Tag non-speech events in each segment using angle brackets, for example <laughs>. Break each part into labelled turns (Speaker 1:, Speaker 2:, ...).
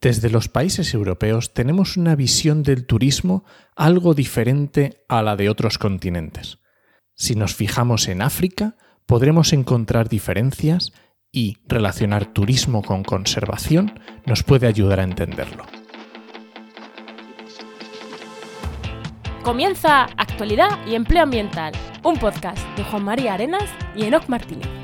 Speaker 1: Desde los países europeos tenemos una visión del turismo algo diferente a la de otros continentes. Si nos fijamos en África, podremos encontrar diferencias y relacionar turismo con conservación nos puede ayudar a entenderlo.
Speaker 2: Comienza Actualidad y Empleo Ambiental, un podcast de Juan María Arenas y Enoc Martínez.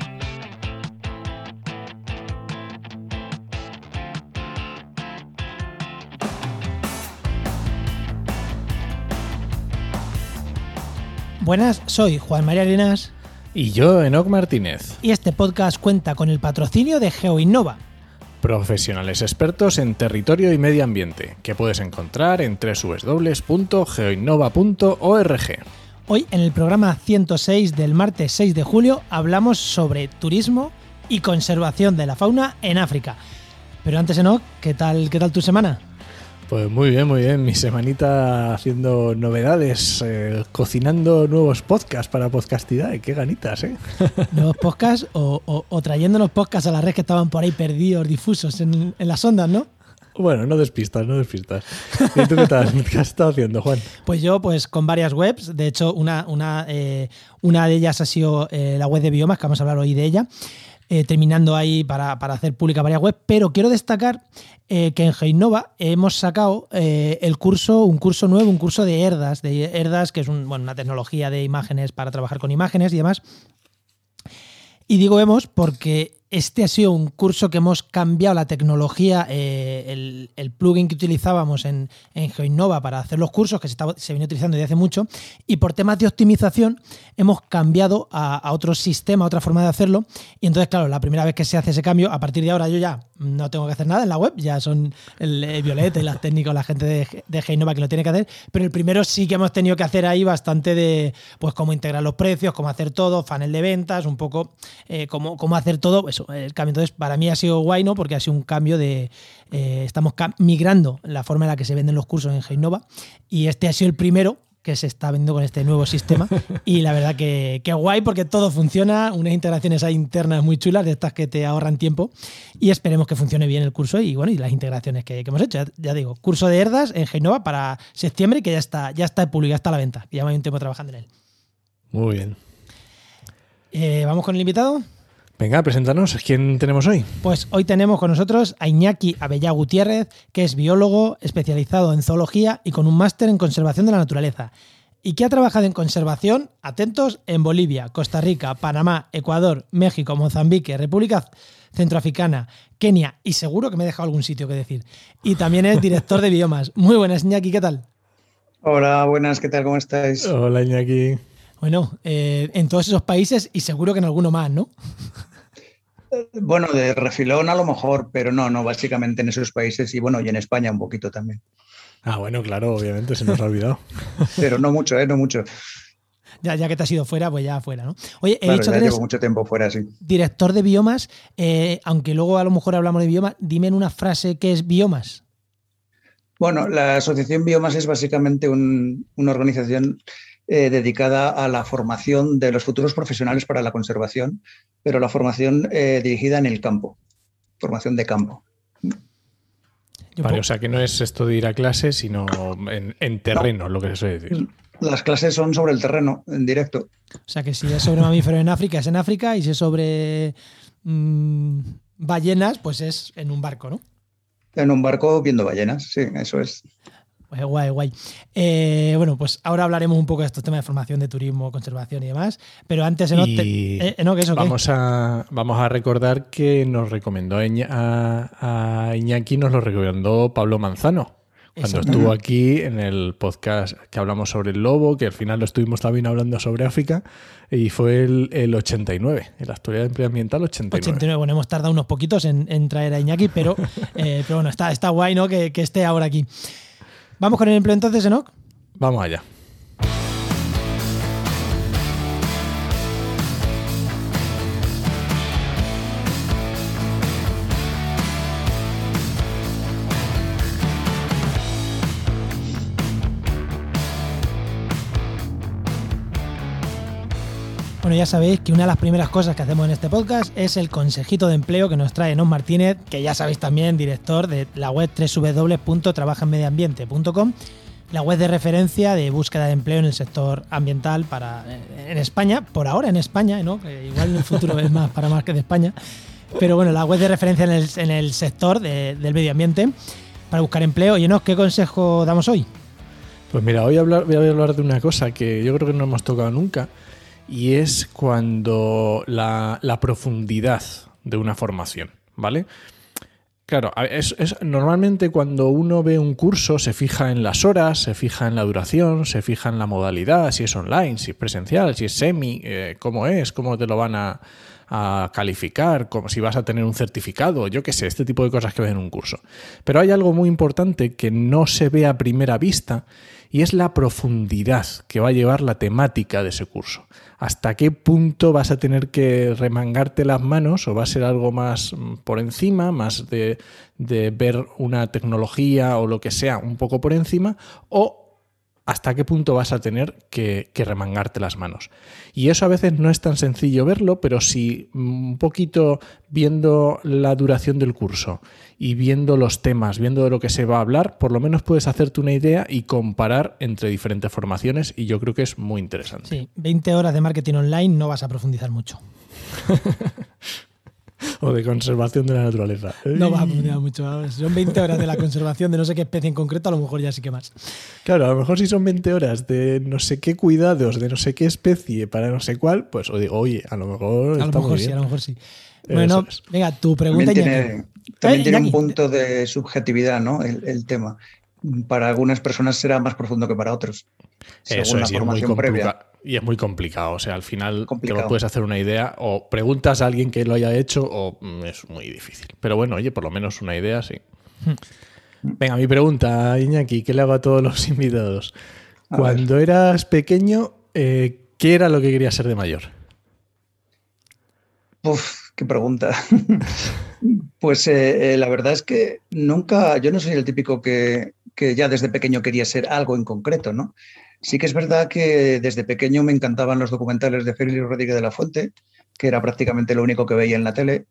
Speaker 3: Buenas, soy Juan María Arenas
Speaker 1: Y yo, Enoc Martínez,
Speaker 3: y este podcast cuenta con el patrocinio de GeoInnova.
Speaker 1: profesionales expertos en territorio y medio ambiente, que puedes encontrar en www.geoinnova.org.
Speaker 3: Hoy en el programa 106 del martes 6 de julio hablamos sobre turismo y conservación de la fauna en África. Pero antes, Enoch, ¿qué tal, qué tal tu semana?
Speaker 1: Pues muy bien, muy bien. Mi semanita haciendo novedades, eh, cocinando nuevos podcasts para Podcastidad. Qué ganitas, ¿eh? <laughs>
Speaker 3: ¿Nuevos podcasts o, o, o trayéndonos podcasts a la red que estaban por ahí perdidos, difusos en, en las ondas, ¿no?
Speaker 1: Bueno, no despistas, no despistas. ¿Y tú qué tal? <laughs> ¿Qué has estado haciendo, Juan?
Speaker 3: Pues yo, pues con varias webs. De hecho, una, una, eh, una de ellas ha sido eh, la web de Biomas, que vamos a hablar hoy de ella. Eh, terminando ahí para, para hacer pública varias webs. Pero quiero destacar eh, que en Geinova hemos sacado eh, el curso, un curso nuevo, un curso de ERDAS, de ERDAS, que es una tecnología de imágenes para trabajar con imágenes y demás. Y digo hemos porque este ha sido un curso que hemos cambiado la tecnología, eh, el, plugin que utilizábamos en, en GeoInnova para hacer los cursos, que se, estaba, se viene utilizando desde hace mucho, y por temas de optimización hemos cambiado a, otro sistema, a otra forma de hacerlo. Y entonces, claro, la primera vez que se hace ese cambio, a partir de ahora yo ya no tengo que hacer nada en la web, ya son el, el Violeta y las técnicos, la gente de, de GeoInnova que lo tiene que hacer, pero el primero sí que hemos tenido que hacer ahí bastante de, pues, cómo integrar los precios, cómo hacer todo, funnel de ventas, un poco eh, cómo, cómo hacer todo, eso, el cambio. Entonces, para mí ha sido guay, ¿no? Porque ha sido un cambio de. Eh, estamos migrando la forma en la que se venden los cursos en Geinova y este ha sido el primero que se está vendiendo con este nuevo sistema. y la verdad que, que, guay porque todo funciona, unas integraciones ahí internas muy chulas, de estas que te ahorran tiempo. Y esperemos que funcione bien el curso y bueno, y las integraciones que, que hemos hecho. Ya, ya, digo, curso de Herdas en Geinova para septiembre, que ya está, ya está público, ya está a la venta. Ya hay un tiempo trabajando en él.
Speaker 1: Muy bien.
Speaker 3: Eh, ¿Vamos con el invitado?
Speaker 1: Venga, preséntanos. ¿Quién tenemos hoy?
Speaker 3: Pues hoy tenemos con nosotros a Iñaki Abellá Gutiérrez, que es biólogo especializado en zoología y con un máster en conservación de la naturaleza. Y que ha trabajado en conservación, atentos, en Bolivia, Costa Rica, Panamá, Ecuador, México, Mozambique, República Centroafricana, Kenia y seguro que me he dejado algún sitio que decir. Y también es director de biomas. Muy buenas, Iñaki, ¿qué tal?
Speaker 4: Hola, buenas, ¿qué tal? ¿Cómo estáis?
Speaker 1: Hola, Iñaki.
Speaker 3: Bueno, eh, en todos esos países y seguro que en alguno más, ¿no?
Speaker 4: Bueno, de refilón a lo mejor, pero no, no, básicamente en esos países y bueno, y en España un poquito también.
Speaker 1: Ah, bueno, claro, obviamente se nos ha olvidado. <laughs>
Speaker 4: pero no mucho, ¿eh? No mucho.
Speaker 3: Ya, ya, que te has ido fuera, pues ya fuera, ¿no? Oye, he
Speaker 4: claro,
Speaker 3: dicho
Speaker 4: ya
Speaker 3: que eres
Speaker 4: llevo mucho tiempo fuera, sí.
Speaker 3: Director de biomas, eh, aunque luego a lo mejor hablamos de biomas, dime en una frase qué es biomas.
Speaker 4: Bueno, la Asociación Biomas es básicamente un, una organización eh, dedicada a la formación de los futuros profesionales para la conservación, pero la formación eh, dirigida en el campo, formación de campo.
Speaker 1: Vale, o sea que no es esto de ir a clase, sino en, en terreno, no. lo que se suele decir.
Speaker 4: Las clases son sobre el terreno, en directo.
Speaker 3: O sea que si es sobre mamíferos en África, es en África, y si es sobre mmm, ballenas, pues es en un barco, ¿no?
Speaker 4: En un barco viendo ballenas, sí, eso es.
Speaker 3: Pues guay, guay. Eh, bueno, pues ahora hablaremos un poco de estos temas de formación de turismo, conservación y demás. Pero antes, eh, ¿no? ¿qué eso,
Speaker 1: vamos,
Speaker 3: qué?
Speaker 1: A, vamos a recordar que nos recomendó a, a, Iñaki, nos lo recomendó Pablo Manzano. Cuando estuvo aquí en el podcast que hablamos sobre el lobo, que al final lo estuvimos también hablando sobre África, y fue el, el 89, en la actualidad de empleo ambiental 89.
Speaker 3: 89, bueno, hemos tardado unos poquitos en, en traer a Iñaki, pero, <laughs> eh, pero bueno, está, está guay, ¿no? Que, que esté ahora aquí. ¿Vamos con el empleo entonces, Enoch?
Speaker 1: Vamos allá.
Speaker 3: Bueno, ya sabéis que una de las primeras cosas que hacemos en este podcast es el consejito de empleo que nos trae Nos Martínez, que ya sabéis también, director de la web www.trabajanmediambiente.com, la web de referencia de búsqueda de empleo en el sector ambiental para en España, por ahora en España, ¿no? igual en el futuro es más para más que de España. Pero bueno, la web de referencia en el, sector del medio ambiente para buscar empleo. Y ¿qué consejo damos hoy?
Speaker 1: Pues mira, hoy voy a hablar de una cosa que yo creo que no hemos tocado nunca y es cuando la, profundidad de una formación, ¿vale? Claro, es, normalmente cuando uno ve un curso se fija en las horas, se fija en la duración, se fija en la modalidad, si es online, si es presencial, si es semi, eh, cómo es, cómo te lo van a, calificar, como si vas a tener un certificado, yo qué sé, este tipo de cosas que ves en un curso. Pero hay algo muy importante que no se ve a primera vista y es la profundidad que va a llevar la temática de ese curso. ¿Hasta qué punto vas a tener que remangarte las manos o va a ser algo más mm, por encima, más de, de ver una tecnología o lo que sea un poco por encima? ¿O hasta qué punto vas a tener que, remangarte las manos. Y eso a veces no es tan sencillo verlo, pero si un poquito viendo la duración del curso y viendo los temas, viendo de lo que se va a hablar, por lo menos puedes hacerte una idea y comparar entre diferentes formaciones y yo creo que es muy interesante.
Speaker 3: Sí, 20 horas de marketing online no vas a profundizar mucho. <laughs> <laughs>
Speaker 1: o de conservación de la naturaleza.
Speaker 3: No va a mucho. Son 20 horas de la conservación de no sé qué especie en concreto, a lo mejor ya sí que más.
Speaker 1: Claro, a lo mejor si son 20 horas de no sé qué cuidados, de no sé qué especie para no sé cuál, pues os digo, oye, a lo mejor.
Speaker 3: A lo mejor sí, a lo mejor sí. Bueno, venga, tu pregunta
Speaker 4: También tiene, tiene un punto de subjetividad, ¿no? el tema. Para algunas personas será más profundo que para otros.
Speaker 1: Eso es, formación previa. Y es muy complicado. O sea, al final te lo puedes hacer una idea o preguntas a alguien que lo haya hecho o mm, es muy difícil. Pero bueno, oye, por lo menos una idea sí. Venga, mi pregunta, Iñaki, ¿qué le hago a todos los <laughs> invitados? Cuando eras pequeño, eh, ¿qué era lo que querías ser de mayor?
Speaker 4: Uf, qué pregunta. <laughs> pues eh, eh, la verdad es que nunca, yo no soy el típico que, que ya desde pequeño quería ser algo en concreto, ¿no? Sí que es verdad que desde pequeño me encantaban los documentales de Félix Rodríguez de la Fuente, que era prácticamente lo único que veía en la tele,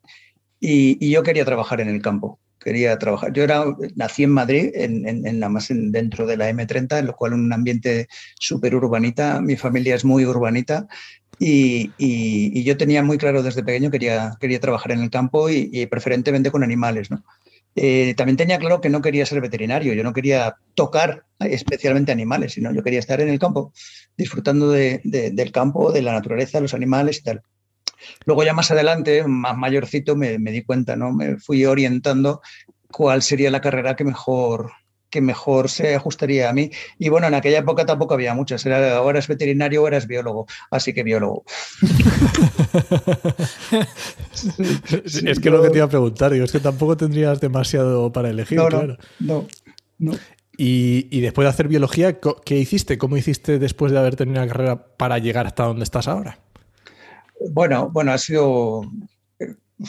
Speaker 4: y, yo quería trabajar en el campo. Quería trabajar. Yo era, nací en Madrid, en, en, en más dentro de la M30, en lo cual un ambiente súper urbanita. Mi familia es muy urbanita y, yo tenía muy claro desde pequeño que quería, quería trabajar en el campo y, preferentemente con animales. ¿no? Eh, también tenía claro que no quería ser veterinario, yo no quería tocar especialmente animales, sino yo quería estar en el campo, disfrutando del campo, de la naturaleza, los animales y tal. Luego ya más adelante, más mayorcito, me, me di cuenta, ¿no? Me fui orientando cuál sería la carrera que mejor, que mejor se ajustaría a mí. Y bueno, en aquella época tampoco había muchas. Era, o eras veterinario o eras biólogo. Así que biólogo. <laughs>
Speaker 1: es que lo que te iba a preguntar, digo, es que tampoco tendrías demasiado para elegir.
Speaker 4: No,
Speaker 1: claro.
Speaker 4: no, no.
Speaker 1: Y, y, después de hacer biología, ¿qué hiciste? ¿Cómo hiciste después de haber tenido una carrera para llegar hasta donde estás ahora?
Speaker 4: Bueno, bueno, ha sido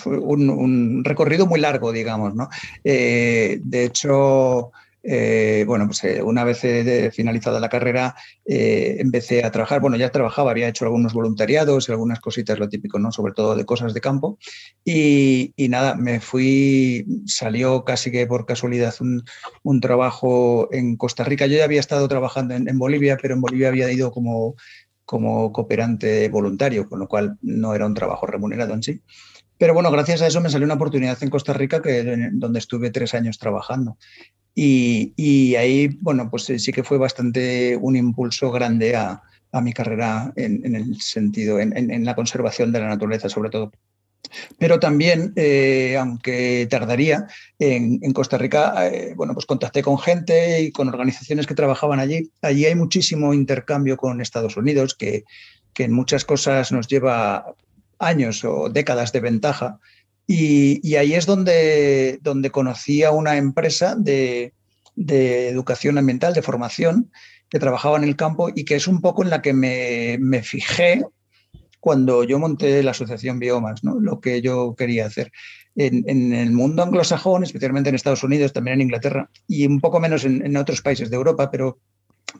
Speaker 4: un, recorrido muy largo, digamos, ¿no? Eh, de hecho, eh, bueno, pues eh, una vez eh, finalizada la carrera empecé a trabajar, bueno, ya trabajaba, había hecho algunos voluntariados y algunas cositas, lo típico, ¿no? Sobre todo de cosas de campo. Y, nada, me fui, salió casi que por casualidad un, trabajo en Costa Rica. Yo ya había estado trabajando en, Bolivia, pero en Bolivia había ido como, como cooperante voluntario, con lo cual no era un trabajo remunerado en sí. Pero bueno, gracias a eso me salió una oportunidad en Costa Rica que, donde estuve tres años trabajando. Y, ahí, bueno, pues sí que fue bastante un impulso grande a, mi carrera en, el sentido, en, la conservación de la naturaleza, sobre todo. Pero también, eh, aunque tardaría, en, Costa Rica, eh, bueno, pues contacté con gente y con organizaciones que trabajaban allí. Allí hay muchísimo intercambio con Estados Unidos, que, que en muchas cosas nos lleva años o décadas de ventaja y, ahí es donde, donde conocí a una empresa de, educación ambiental, de formación, que trabajaba en el campo y que es un poco en la que me, fijé cuando yo monté la asociación Biomas, ¿no? lo que yo quería hacer. En, el mundo anglosajón, especialmente en Estados Unidos, también en Inglaterra y un poco menos en, en otros países de Europa, pero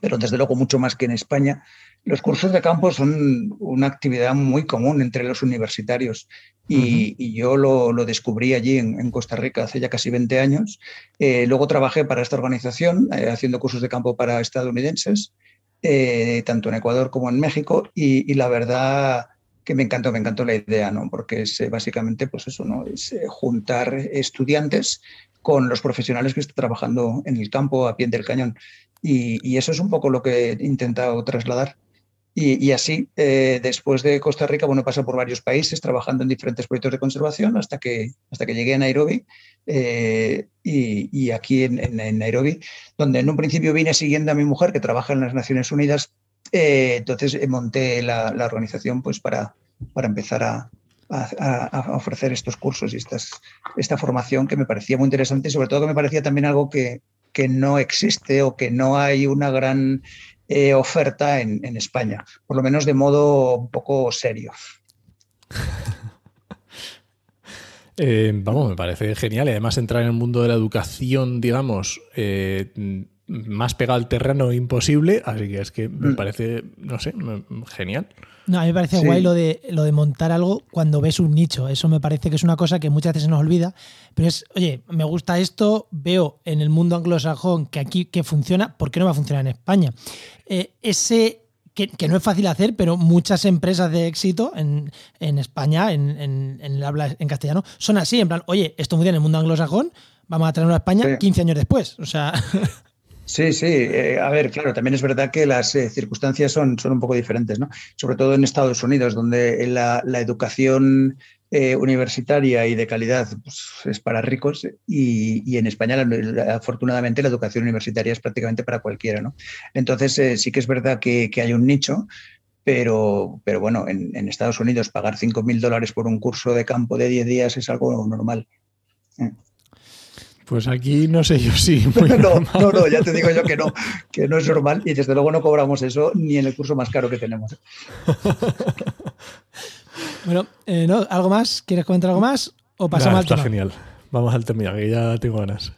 Speaker 4: pero desde luego mucho más que en España. Los cursos de campo son una actividad muy común entre los universitarios y, yo lo, descubrí allí en, Costa Rica hace ya casi 20 años. Eh, luego trabajé para esta organización eh, haciendo cursos de campo para estadounidenses, eh, tanto en Ecuador como en México y, la verdad que me encantó, me encantó la idea, ¿no? Porque es básicamente, pues eso, ¿no? Es juntar estudiantes con los profesionales que están trabajando en el campo a pie del cañón. Y, eso es un poco lo que he intentado trasladar. Y, así, eh, después de Costa Rica, bueno, he por varios países trabajando en diferentes proyectos de conservación hasta que, hasta que llegué a Nairobi. Eh, y, aquí en, Nairobi, donde en un principio vine siguiendo a mi mujer que trabaja en las Naciones Unidas, eh, entonces monté la, organización pues para, para empezar a, a, ofrecer estos cursos y estas, esta formación que me parecía muy interesante y sobre todo que me parecía también algo que, que no existe o que no hay una gran eh, oferta en, España, por lo menos de modo un poco serio. <laughs>
Speaker 1: Eh, vamos, me parece genial. Y además entrar en el mundo de la educación, digamos, eh, más pegado al terreno imposible. Así que es que me mm. parece, no sé, genial.
Speaker 3: No, a mí me parece guay lo de, lo de montar algo cuando ves un nicho. Eso me parece que es una cosa que muchas veces se nos olvida. Pero es, oye, me gusta esto, veo en el mundo anglosajón que aquí que funciona, ¿por qué no va a funcionar en España? Eh, ese que, no es fácil hacer, pero muchas empresas de éxito en, España, en, en, el habla en castellano, son así, en plan, oye, esto funciona en el mundo anglosajón, vamos a traerlo a España 15 años después. O sea. <laughs>
Speaker 4: Sí, sí. Eh, a ver, claro, también es verdad que las eh, circunstancias son, son un poco diferentes, ¿no? Sobre todo en Estados Unidos, donde la, educación eh, universitaria y de calidad pues, es para ricos y, en España, afortunadamente, la educación universitaria es prácticamente para cualquiera, ¿no? Entonces, sí que es verdad que, hay un nicho, pero, pero bueno, en, en Estados Unidos pagar 5.000 dólares por un curso de campo de 10 días es algo normal.
Speaker 1: Pues aquí no sé yo sí. <laughs>
Speaker 4: no, no, no, ya te digo yo que no, que no es normal y desde luego no cobramos eso ni en el curso más caro que tenemos. <laughs>
Speaker 3: bueno, eh, ¿no? ¿algo más? ¿Quieres comentar algo más? ¿O pasamos al
Speaker 1: Está genial. Vamos al tema, que ya tengo ganas.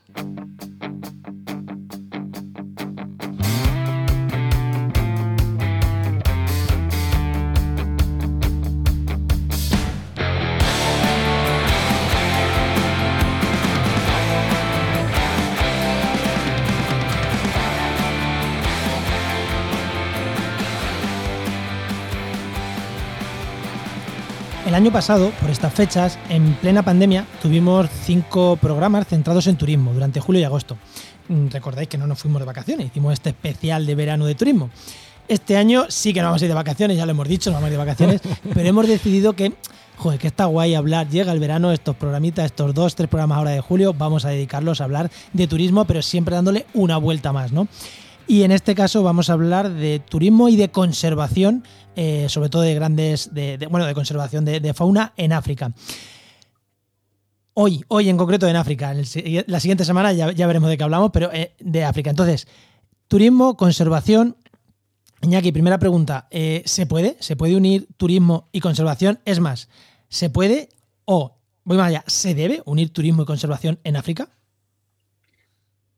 Speaker 3: Año pasado, por estas fechas, en plena pandemia, tuvimos cinco programas centrados en turismo durante julio y agosto. Mm, recordáis que no nos fuimos de vacaciones, hicimos este especial de verano de turismo. Este año sí que no vamos a ir de vacaciones, ya lo hemos dicho, no vamos a ir de vacaciones, <laughs> pero hemos decidido que, joder, que está guay hablar, llega el verano, estos programitas, estos dos, tres programas ahora de julio, vamos a dedicarlos a hablar de turismo, pero siempre dándole una vuelta más, ¿no? Y en este caso vamos a hablar de turismo y de conservación, eh, sobre todo de grandes, de, bueno, de conservación de, fauna en África. Hoy, hoy en concreto en África. la siguiente semana ya, veremos de qué hablamos, pero eh, de África. Entonces, turismo, conservación. Iñaki, primera pregunta. Eh, ¿Se puede? ¿Se puede unir turismo y conservación? Es más, ¿se puede o, voy más allá, ¿se debe unir turismo y conservación en África?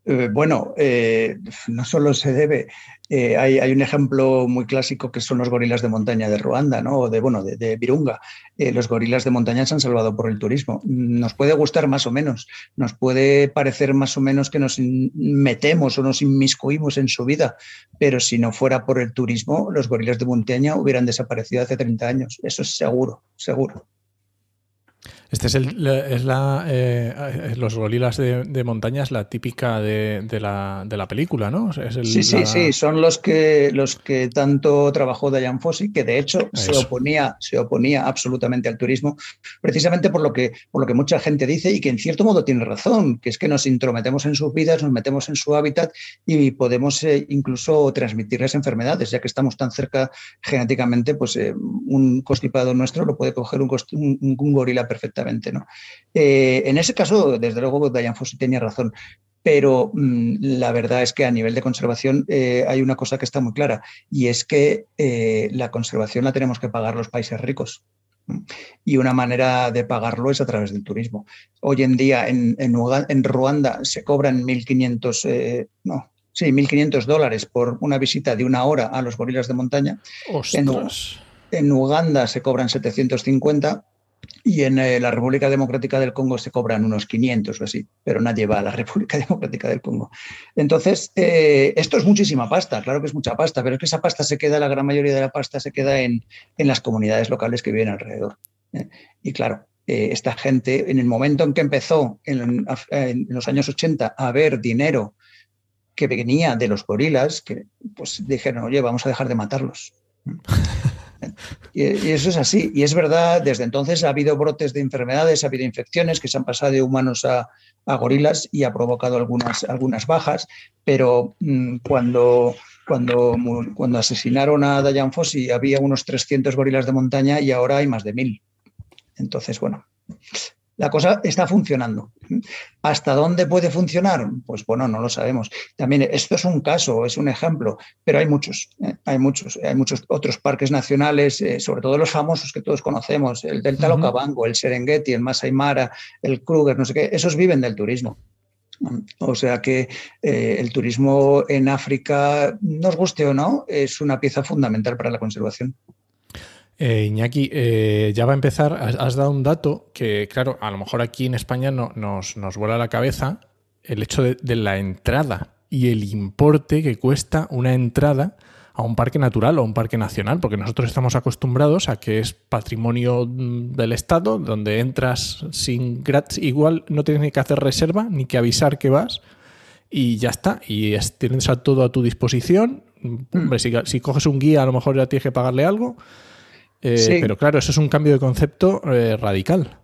Speaker 4: Eh, bueno, eh, no solo se debe, eh, hay, un ejemplo muy clásico que son los gorilas de montaña de Ruanda, ¿no? O de, bueno, de, Virunga. los gorilas de montaña se han salvado por el turismo. Nos puede gustar más o menos, nos puede parecer más o menos que nos metemos o nos inmiscuimos en su vida, pero si no fuera por el turismo, los gorilas de montaña hubieran desaparecido hace 30 años. Eso es seguro, seguro.
Speaker 1: Este es, el, es la, eh, los gorilas de, de, montaña, es la típica de, de, la, de la, película, ¿no?
Speaker 4: sí, sí, sí, son los que, los que tanto trabajó Diane Fossey, que de hecho se oponía, se oponía absolutamente al turismo, precisamente por lo, que, por lo que mucha gente dice y que en cierto modo tiene razón, que es que nos intrometemos en sus vidas, nos metemos en su hábitat y podemos eh, incluso transmitirles enfermedades, ya que estamos tan cerca genéticamente, pues eh, un constipado nuestro lo puede coger un, un, un gorila perfectamente. ¿No? Eh, en ese caso, desde luego, Diane Fossey tenía razón. Pero mm, la verdad es que a nivel de conservación eh, hay una cosa que está muy clara y es que eh, la conservación la tenemos que pagar los países ricos. Y una manera de pagarlo es a través del turismo. Hoy en día en, en, Ruanda se cobran 1.500, no, sí, 1.500 dólares por una visita de una hora a los gorilas de montaña. En, en, Uganda se cobran 750 y en eh, la República Democrática del Congo se cobran unos 500 o así, pero nadie va a la <laughs> República Democrática del Congo. Entonces, eh, esto es muchísima pasta, claro que es mucha pasta, pero es que esa pasta se queda, la gran mayoría de la pasta se queda en, en las comunidades locales que viven alrededor. ¿eh? Y claro, esta gente, en el momento en que empezó, en, en, los años 80, a haber dinero que venía de los gorilas, que pues dijeron, oye, vamos a dejar de matarlos. <laughs> Y, eso es así. Y es verdad, desde entonces ha habido brotes de enfermedades, ha habido infecciones que se han pasado de humanos a, gorilas y ha provocado algunas, algunas bajas, pero mm, cuando, cuando, cuando asesinaron a Dayan Fossi había unos 300 gorilas de montaña y ahora hay más de mil. Entonces, bueno, la cosa está funcionando. ¿Hasta dónde puede funcionar? Pues bueno, no lo sabemos. También esto es un caso, es un ejemplo, pero hay muchos, ¿eh? hay muchos, hay muchos otros parques nacionales, eh, sobre todo los famosos que todos conocemos, el Delta Locabango, el Serengeti, el Masai Mara, el Kruger, no sé qué, esos viven del turismo. O sea que eh, el turismo en África, nos guste o no, es una pieza fundamental para la conservación.
Speaker 1: Eh, Iñaki, eh, ya va a empezar. Has, dado un dato que, claro, a lo mejor aquí en España no, nos, nos vuela la cabeza el hecho de, la entrada y el importe que cuesta una entrada a un parque natural o un parque nacional, porque nosotros estamos acostumbrados a que es patrimonio mm, del Estado, donde entras sin gratis, igual no tienes ni que hacer reserva ni que avisar que vas y ya está, y tienes a todo a tu disposición. Mm. Hombre, si, si coges un guía a lo mejor ya tienes que pagarle algo, eh, pero claro, eso es un cambio de concepto eh, radical.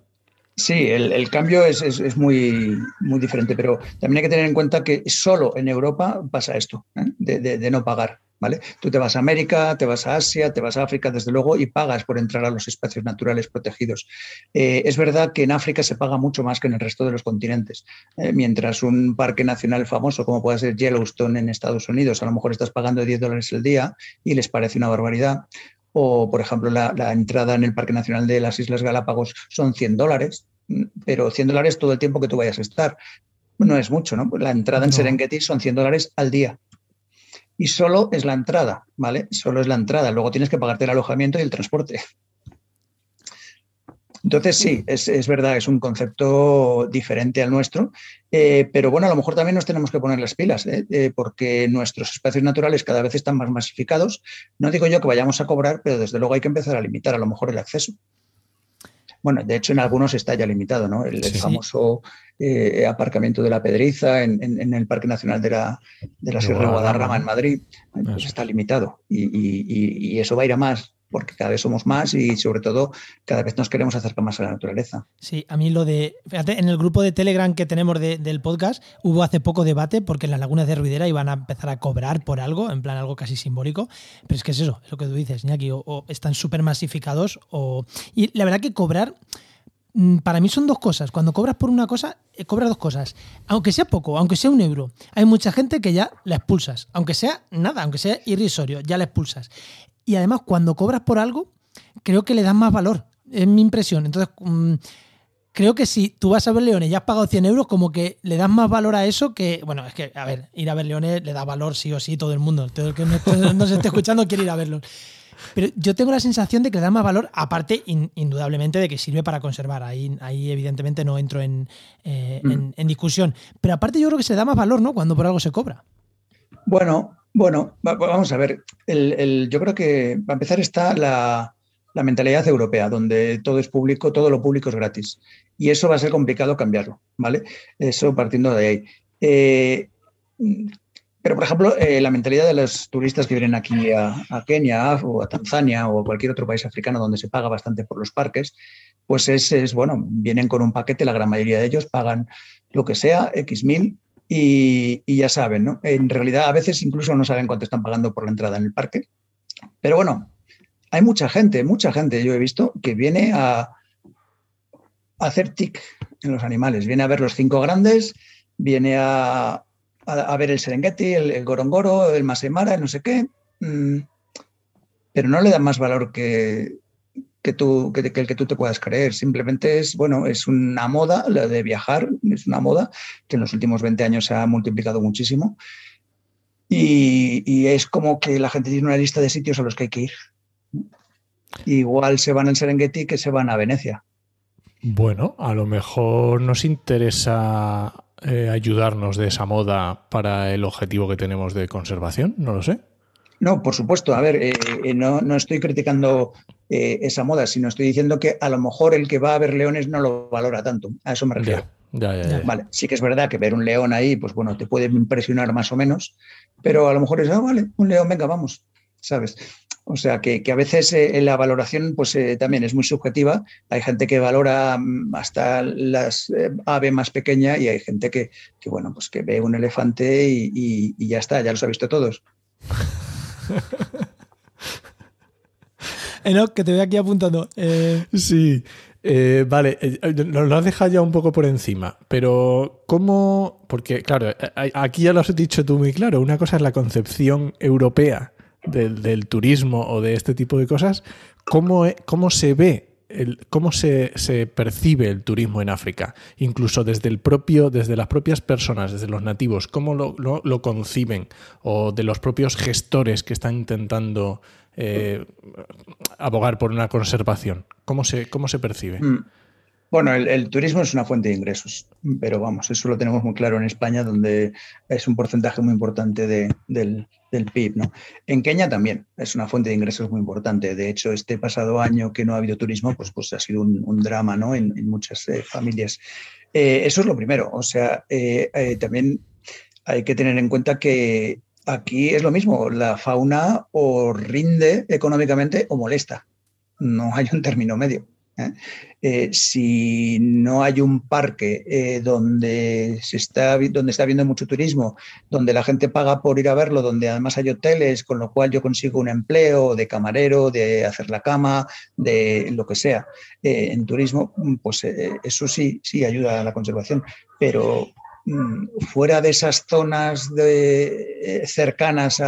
Speaker 4: Sí, el, cambio es, muy, muy diferente, pero también hay que tener en cuenta que solo en Europa pasa esto, ¿eh? de, no pagar. ¿Vale? Tú te vas a América, te vas a Asia, te vas a África, desde luego, y pagas por entrar a los espacios naturales protegidos. es verdad que en África se paga mucho más que en el resto de los continentes. mientras un parque nacional famoso, como puede ser Yellowstone en Estados Unidos, a lo mejor estás pagando 10 dólares al día y les parece una barbaridad o, por ejemplo, la, entrada en el Parque Nacional de las Islas Galápagos son 100 dólares, pero 100 dólares todo el tiempo que tú vayas a estar. No es mucho, ¿no? La entrada en Serengeti son 100 dólares al día. Y solo es la entrada, ¿vale? Solo es la entrada. Luego tienes que pagarte el alojamiento y el transporte. Entonces, sí, es, verdad, es un concepto diferente al nuestro, eh, pero bueno, a lo mejor también nos tenemos que poner las pilas, ¿eh? Eh, porque nuestros espacios naturales cada vez están más masificados. No digo yo que vayamos a cobrar, pero desde luego hay que empezar a limitar a lo mejor el acceso. Bueno, de hecho en algunos está ya limitado, ¿no? El, famoso aparcamiento de la Pedriza en, el Parque Nacional de la, de la Sierra Guadarrama en Madrid, pues está limitado y, y, eso va a ir a más porque cada vez somos más y sobre todo cada vez nos queremos acercar más a la naturaleza.
Speaker 3: Sí, a mí lo de, fíjate, en el grupo de Telegram que tenemos del podcast hubo hace poco debate porque en las lagunas de Ruidera iban a empezar a cobrar por algo, en plan algo casi simbólico, pero es que es eso, es lo que tú dices, Iñaki, o, están súper masificados o... Y la verdad que cobrar mm, para mí son dos cosas. Cuando cobras por una cosa, eh, cobras dos cosas. Aunque sea poco, aunque sea un euro, hay mucha gente que ya la expulsas. Aunque sea nada, aunque sea irrisorio, ya la expulsas. Y además, cuando cobras por algo, creo que le das más valor. Es mi impresión. Entonces, mm, creo que si tú vas a ver Leones y has pagado 100 euros, como que le das más valor a eso que. Bueno, es que, a ver, ir a ver Leones le da valor sí o sí todo el mundo. Todo el que nos esté escuchando quiere ir a verlos. Pero yo tengo la sensación de que le da más valor, aparte, indudablemente, de que sirve para conservar. Ahí, ahí evidentemente, no entro en, eh, mm. en, discusión. Pero aparte, yo creo que se le da más valor, ¿no? Cuando por algo se cobra.
Speaker 4: Bueno, bueno, vamos a ver. yo creo que para empezar está la, mentalidad europea, donde todo es público, todo lo público es gratis. Y eso va a ser complicado cambiarlo, ¿vale? Eso partiendo de ahí. Eh, pero, por ejemplo, eh, la mentalidad de los turistas que vienen aquí a, Kenia o a Tanzania o a cualquier otro país africano donde se paga bastante por los parques, pues es, es, bueno, vienen con un paquete, la gran mayoría de ellos pagan lo que sea, X mil, y, ya saben, ¿no? En realidad a veces incluso no saben cuánto están pagando por la entrada en el parque. Pero bueno, hay mucha gente, mucha gente, yo he visto, que viene a, hacer tic en los animales. Viene a ver los cinco grandes, viene a, ver el Serengeti, el, Gorongoro, el Masemara, no sé qué. Mm, pero no le dan más valor que, que, tú, que, el que tú te puedas creer. Simplemente es, bueno, es una moda, la de viajar, es una moda que en los últimos 20 años se ha multiplicado muchísimo. y, es como que la gente tiene una lista de sitios a los que hay que ir. Igual se van al Serengeti que se van a Venecia.
Speaker 1: Bueno, a lo mejor nos interesa eh, ayudarnos de esa moda para el objetivo que tenemos de conservación, no lo sé.
Speaker 4: No, por supuesto. A ver, eh, eh, no, no, estoy criticando esa moda, sino estoy diciendo que a lo mejor el que va a ver leones no lo valora tanto. A eso me refiero.
Speaker 1: Ya, ya,
Speaker 4: vale, sí que es verdad que ver un león ahí, pues bueno, te puede impresionar más o menos, pero a lo mejor es, ah, vale, un león, venga, vamos, ¿sabes? O sea, que, a veces eh, la valoración pues, eh, también es muy subjetiva. Hay gente que valora mm, hasta las eh, ave más pequeña y hay gente que, bueno, pues que ve un elefante y, ya está, ya los ha visto todos. <laughs>
Speaker 3: Que te veo aquí apuntando.
Speaker 1: Sí, vale, nos lo has dejado ya un poco por encima, pero ¿cómo? Porque, claro, aquí ya lo has dicho tú muy claro, una cosa es la concepción europea del, turismo o de este tipo de cosas, ¿cómo, e, cómo se ve el, cómo se, percibe el turismo en África, incluso desde el propio, desde las propias personas, desde los nativos, cómo lo, conciben, o de los propios gestores que están intentando eh, abogar por una conservación, cómo se, cómo se percibe. Mm.
Speaker 4: Bueno, el, turismo es una fuente de ingresos, pero vamos, eso lo tenemos muy claro en España, donde es un porcentaje muy importante del, PIB. ¿no? En Kenia también es una fuente de ingresos muy importante. De hecho, este pasado año que no ha habido turismo, pues, pues ha sido un, drama ¿no? en, muchas eh, familias. Eh, eso es lo primero. O sea, también hay que tener en cuenta que aquí es lo mismo. La fauna o rinde económicamente o molesta. No <laughs> hay un término medio. ¿eh? Eh, si no hay un parque eh, donde, se está, donde está habiendo mucho turismo, donde la gente paga por ir a verlo, donde además hay hoteles, con lo cual yo consigo un empleo de camarero, de hacer la cama, de lo que sea, en turismo, pues eso sí, sí ayuda a la conservación, pero fuera de esas zonas de, cercanas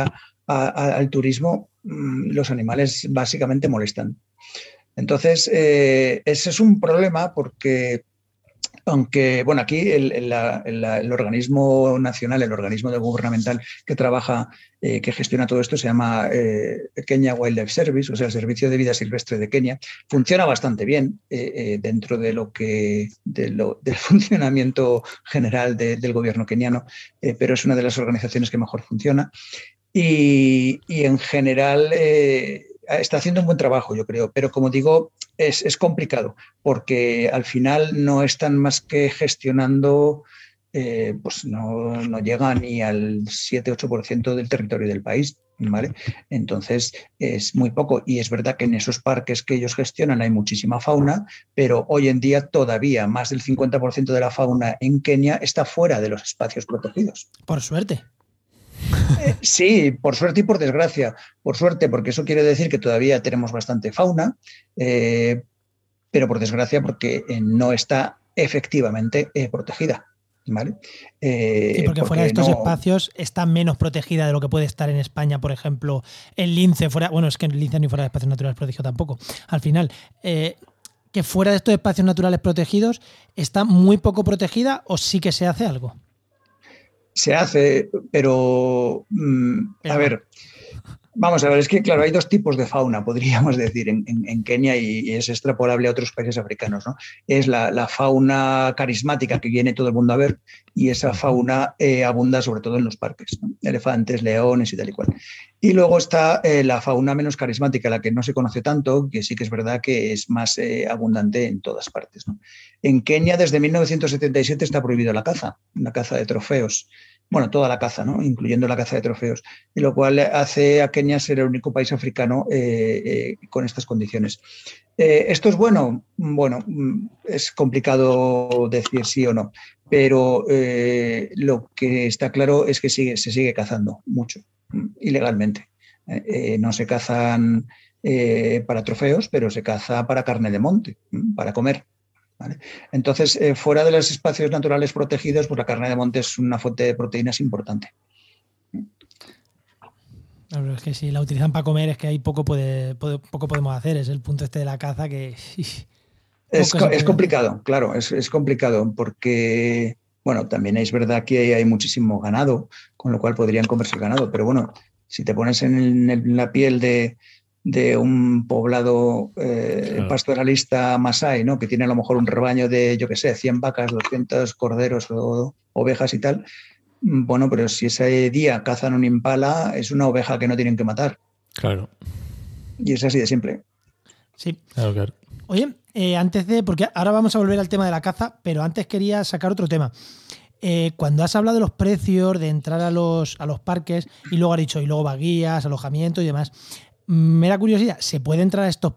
Speaker 4: al turismo, mm, los animales básicamente molestan. Entonces, eh, ese es un problema porque, aunque, bueno, aquí el, organismo nacional, el organismo gubernamental que trabaja, eh, que gestiona todo esto, se llama eh, Kenya Wildlife Service, o sea, el Servicio de Vida Silvestre de Kenia, funciona bastante bien dentro de lo que, del <laughs> funcionamiento general del gobierno keniano, pero es una de las organizaciones que mejor funciona. Y en general está haciendo un buen trabajo, yo creo, pero como digo, es, complicado porque al final no están más que gestionando, eh, pues no, llega ni al 7-8% del territorio del país. ¿Vale? Entonces es muy poco y es verdad que en esos parques que ellos gestionan hay muchísima fauna, pero hoy en día todavía más del 50% de la fauna en Kenia está fuera de los espacios protegidos.
Speaker 3: Por suerte.
Speaker 4: Sí, por suerte y por desgracia. Por suerte, porque eso quiere decir que todavía tenemos bastante fauna, eh, pero por desgracia porque eh, no está efectivamente eh, protegida. ¿Vale?
Speaker 3: y porque, fuera de estos espacios está menos protegida de lo que puede estar en España, por ejemplo, el lince fuera, bueno, es que el lince ni fuera de espacios naturales protegidos tampoco. Al final, que fuera de estos espacios naturales protegidos está muy poco protegida o sí que se hace algo
Speaker 4: se hace, pero mm, a ver, Vamos a ver, es que claro, hay dos tipos de fauna, <laughs> podríamos decir, en, Kenia y, es extrapolable a otros países africanos. ¿no? Es la, fauna carismática que viene todo el mundo a ver y esa fauna eh, abunda sobre todo en los parques, elefantes, leones y tal y cual. Y luego está eh, la fauna menos carismática, la que no se conoce tanto, que sí que es verdad que es más eh, abundante en todas partes. En Kenia desde 1977 está prohibido la caza, la caza de trofeos bueno, toda la caza, ¿no? incluyendo la caza de trofeos, y lo cual hace a Kenia ser el único país africano eh, eh, con estas condiciones. Eh, ¿Esto es bueno? Bueno, mm, es complicado decir sí o no, pero lo que está claro es que sigue, se sigue cazando mucho, mm, ilegalmente. no se cazan para trofeos, pero se caza para carne de monte, mm, para comer. Entonces, eh, fuera de los espacios naturales protegidos, pues la carne de monte es una fuente de proteínas importante.
Speaker 3: es que si la utilizan para comer es que hay poco, puede, poco podemos hacer, es el punto este de la caza que... <laughs>
Speaker 4: es, complicado, claro, es, complicado porque, Bueno, también es verdad que hay muchísimo ganado, con lo cual podrían comerse el ganado, pero bueno, si te pones en, la piel de, un poblado eh, pastoralista masai, ¿no? que tiene a lo mejor un rebaño de, yo qué sé, 100 vacas, 200 corderos o ovejas y tal, mm, bueno, pero si ese día cazan un impala, es una oveja que no tienen que matar.
Speaker 1: Claro.
Speaker 4: Y es así de simple.
Speaker 3: Sí. Oye, eh, antes de, porque ahora vamos a volver al tema de la caza, pero antes quería sacar otro tema. Eh, cuando has hablado de los precios, de entrar a los, a los parques, y luego has dicho, y luego va guías, alojamiento y demás, me da curiosidad, ¿se puede entrar a estos,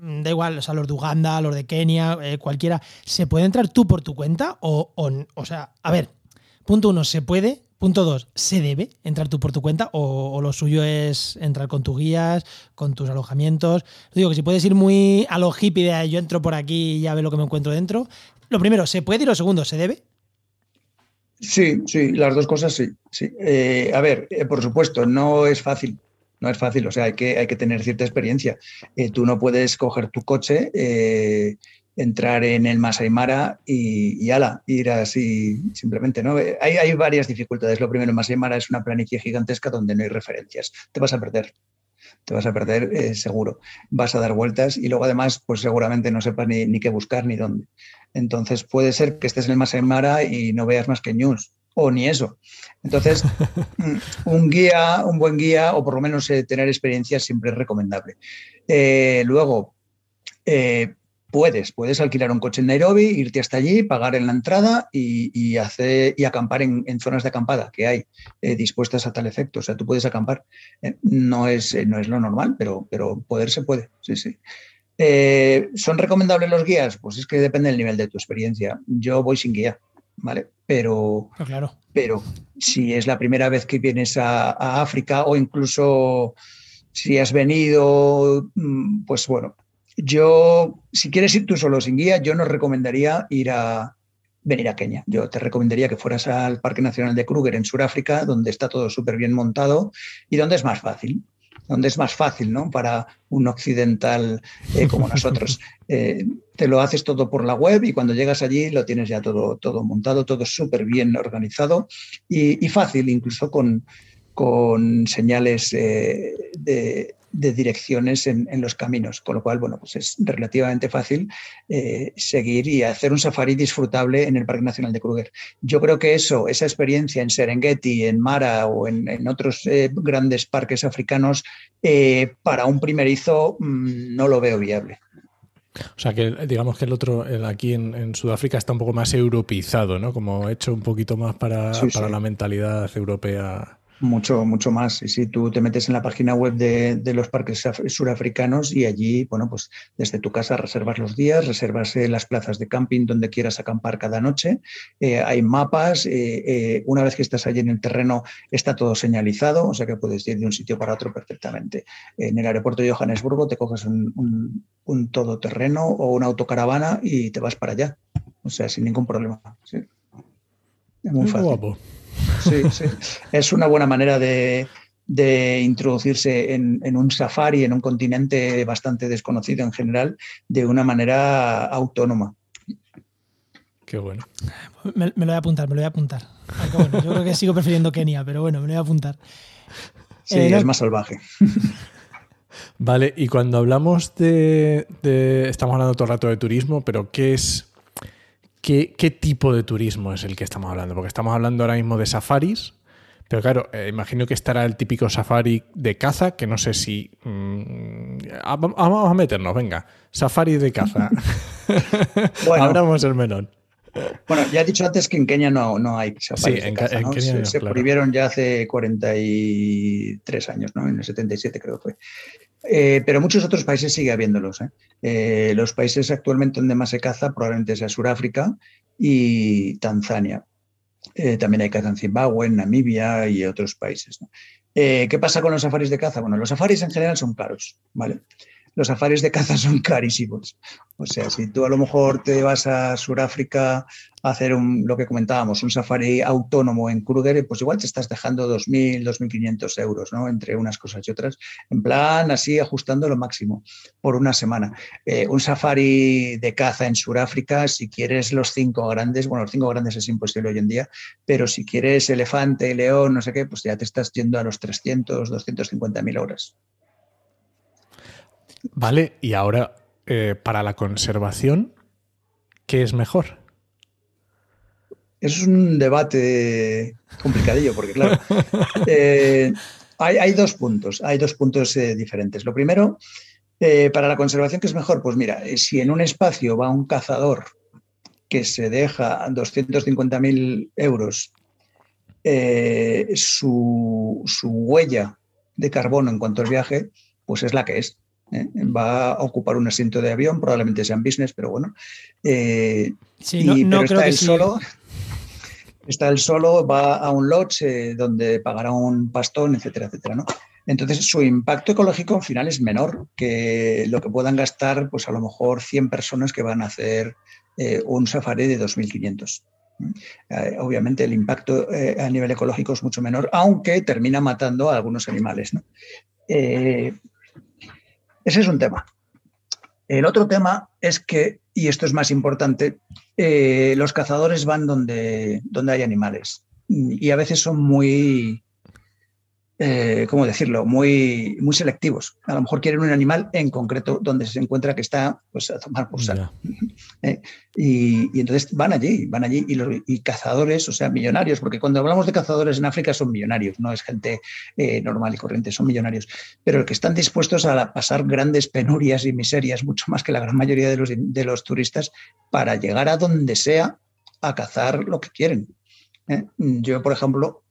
Speaker 3: mm, da igual, o sea, los de Uganda, los de Kenia, eh, cualquiera, ¿se puede entrar tú por tu cuenta? O, o, o sea, a ver, punto uno, ¿se puede? Punto dos, ¿se debe entrar tú por tu cuenta o, lo suyo es entrar con tus guías, con tus alojamientos? Digo que si puedes ir muy a lo hippie de yo entro por aquí y ya ve lo que me encuentro dentro. Lo primero, ¿se puede? Y lo segundo, ¿se debe?
Speaker 4: Sí, sí, las dos cosas sí. sí. Eh, a ver, eh, por supuesto, no es fácil. No es fácil, o sea, hay que, hay que tener cierta experiencia. Eh, tú no puedes coger tu coche entrar en el Masai Mara y, y ala, ir así simplemente. ¿no? Hay, hay varias dificultades. Lo primero, Masai Mara es una planicie gigantesca donde no hay referencias. Te vas a perder. Te vas a perder eh, seguro. Vas a dar vueltas y luego además, pues seguramente no sepas ni, ni, qué buscar ni dónde. Entonces puede ser que estés en el Masai Mara y no veas más que news o ni eso. Entonces, <laughs> mm, un guía, un buen guía o por lo menos eh, tener experiencia siempre es recomendable. Eh, luego, puedes, puedes alquilar un coche en Nairobi, irte hasta allí, pagar en la entrada y, hacer, y acampar en, zonas de acampada que hay eh, dispuestas a tal efecto. O sea, tú puedes acampar. Eh, no, es, eh, no es lo normal, pero, pero poder se puede. Sí, sí. ¿Son recomendables los guías? Pues es que depende del nivel de tu experiencia. Yo voy sin guía, ¿vale? Pero,
Speaker 3: ah, claro.
Speaker 4: pero si es la primera vez que vienes a, a África o incluso si has venido, mm, pues bueno, yo, si quieres ir tú solo sin guía, yo no recomendaría ir a venir a Kenia. Yo te recomendaría que fueras al Parque Nacional de Kruger en Sudáfrica, donde está todo súper bien montado y donde es más fácil donde es más fácil ¿no? para un occidental eh, como nosotros. <laughs> Eh, te lo haces todo por la web y cuando llegas allí lo tienes ya todo, todo montado, todo súper bien organizado y, fácil, incluso con, con señales eh, de, de direcciones en, los caminos, con lo cual, bueno, pues es relativamente fácil eh, seguir y hacer un safari disfrutable en el Parque Nacional de Kruger. Yo creo que eso, esa experiencia en Serengeti, en Mara o en, otros eh, grandes parques africanos, eh, para un primerizo mm, no lo veo viable.
Speaker 1: O sea que digamos que el otro, aquí en, Sudáfrica está un poco más europeizado, ¿no? Como hecho un poquito más para, para la mentalidad europea.
Speaker 4: Mucho, mucho más. Y si tú te metes en la página web de, los parques surafricanos y allí, bueno, pues desde tu casa reservas los días, reservas eh, las plazas de camping donde quieras acampar cada noche. Eh, hay mapas. Eh, una vez que estás allí en el terreno, está todo señalizado, o sea que puedes ir de un sitio para otro perfectamente. En el aeropuerto de Johannesburgo te coges un, un, todoterreno o una autocaravana y te vas para allá. O sea, sin ningún problema. Es muy, fácil. Sí, sí. Es una buena manera de, introducirse en, un safari, en un continente bastante desconocido en general, de una manera autónoma.
Speaker 1: Qué bueno.
Speaker 3: Me, lo voy a apuntar, me lo voy a apuntar. Ah, yo creo que sigo prefiriendo Kenia, pero bueno, me lo voy a apuntar.
Speaker 4: Sí, eh, es más salvaje.
Speaker 1: Vale, y cuando hablamos de, de, Estamos hablando todo el rato de turismo, pero ¿qué es ¿Qué, tipo de turismo es el que estamos hablando? Porque estamos hablando ahora mismo de safaris, pero claro, eh, imagino que estará el típico safari de caza, que no sé si... Mm, ah, vamos a meternos, venga. Safari de caza. <laughs> <laughs> bueno, Abramos el menón.
Speaker 4: Bueno, ya he dicho antes que en Kenia no, no hay safaris sí, en, caza, Kenia se, prohibieron ya hace 43 años, ¿no? En el 77 creo que fue. Eh, pero muchos otros países sigue habiéndolos. ¿eh? Eh, los países actualmente donde más se caza probablemente sea Sudáfrica y Tanzania. también hay caza en Zimbabue, en Namibia y otros países. ¿Qué pasa con los safaris de caza? Bueno, los safaris en general son caros, ¿vale? Los safaris de caza son carísimos. O sea, si tú a lo mejor te vas a Sudáfrica a hacer un, lo que comentábamos, un safari autónomo en Kruger, pues igual te estás dejando 2.000, 2.500 euros, ¿no? Entre unas cosas y otras, en plan así ajustando lo máximo por una semana. Eh, un safari de caza en Sudáfrica, si quieres los cinco grandes, bueno, los cinco grandes es imposible hoy en día, pero si quieres elefante, león, no sé qué, pues ya te estás yendo a los 300, 250 mil horas.
Speaker 1: Vale, y ahora eh, para la conservación, ¿qué es mejor?
Speaker 4: Es un debate complicadillo, porque claro, <laughs> eh, hay, dos puntos, hay dos puntos eh, diferentes. Lo primero, para la conservación, ¿qué es mejor? Pues mira, si en un espacio va un cazador que se deja 250.000 euros su, su, huella de carbono en cuanto al viaje, pues es la que es. ¿Eh? Va a ocupar un asiento de avión, probablemente sea en business, pero bueno.
Speaker 3: Eh, sí, no,
Speaker 4: pero está él solo. Está él solo, va a un lodge eh, donde pagará un pastón, etcétera, etcétera. ¿no? Entonces, su impacto ecológico al final es menor que lo que puedan gastar, pues a lo mejor 100 personas que van a hacer un safari de 2.500. obviamente el impacto a nivel ecológico es mucho menor, aunque termina matando a algunos animales. ¿no? Ese es un tema. El otro tema es que, y esto es más importante, eh, los cazadores van donde, donde hay animales y a veces son muy, eh, ¿cómo decirlo?, muy, muy selectivos. A lo mejor quieren un animal en concreto donde se encuentra que está pues, a tomar por. ¿Eh? Y, entonces van allí, van allí y, los, cazadores, o sea, millonarios, porque cuando hablamos de cazadores en África son millonarios, no es gente eh, normal y corriente, son millonarios, pero que están dispuestos a pasar grandes penurias y miserias, mucho más que la gran mayoría de los, de los turistas, para llegar a donde sea a cazar lo que quieren. Yo, por ejemplo,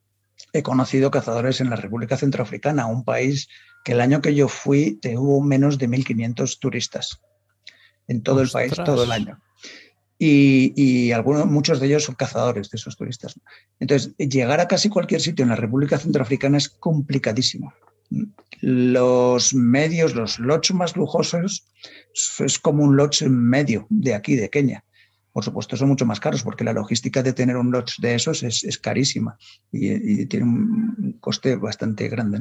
Speaker 4: he conocido cazadores en la República Centroafricana, un país que el año que yo fui tuvo menos de 1.500 turistas en todo el país, todo el año. Y, algunos, muchos de ellos son cazadores de esos turistas. Entonces, llegar a casi cualquier sitio en la República Centroafricana es complicadísimo. Los medios, los lots más lujosos, es como un lodge medio de aquí, de Kenia por supuesto, son mucho más caros porque la logística de tener un lodge de esos es, carísima y, tiene un coste bastante grande.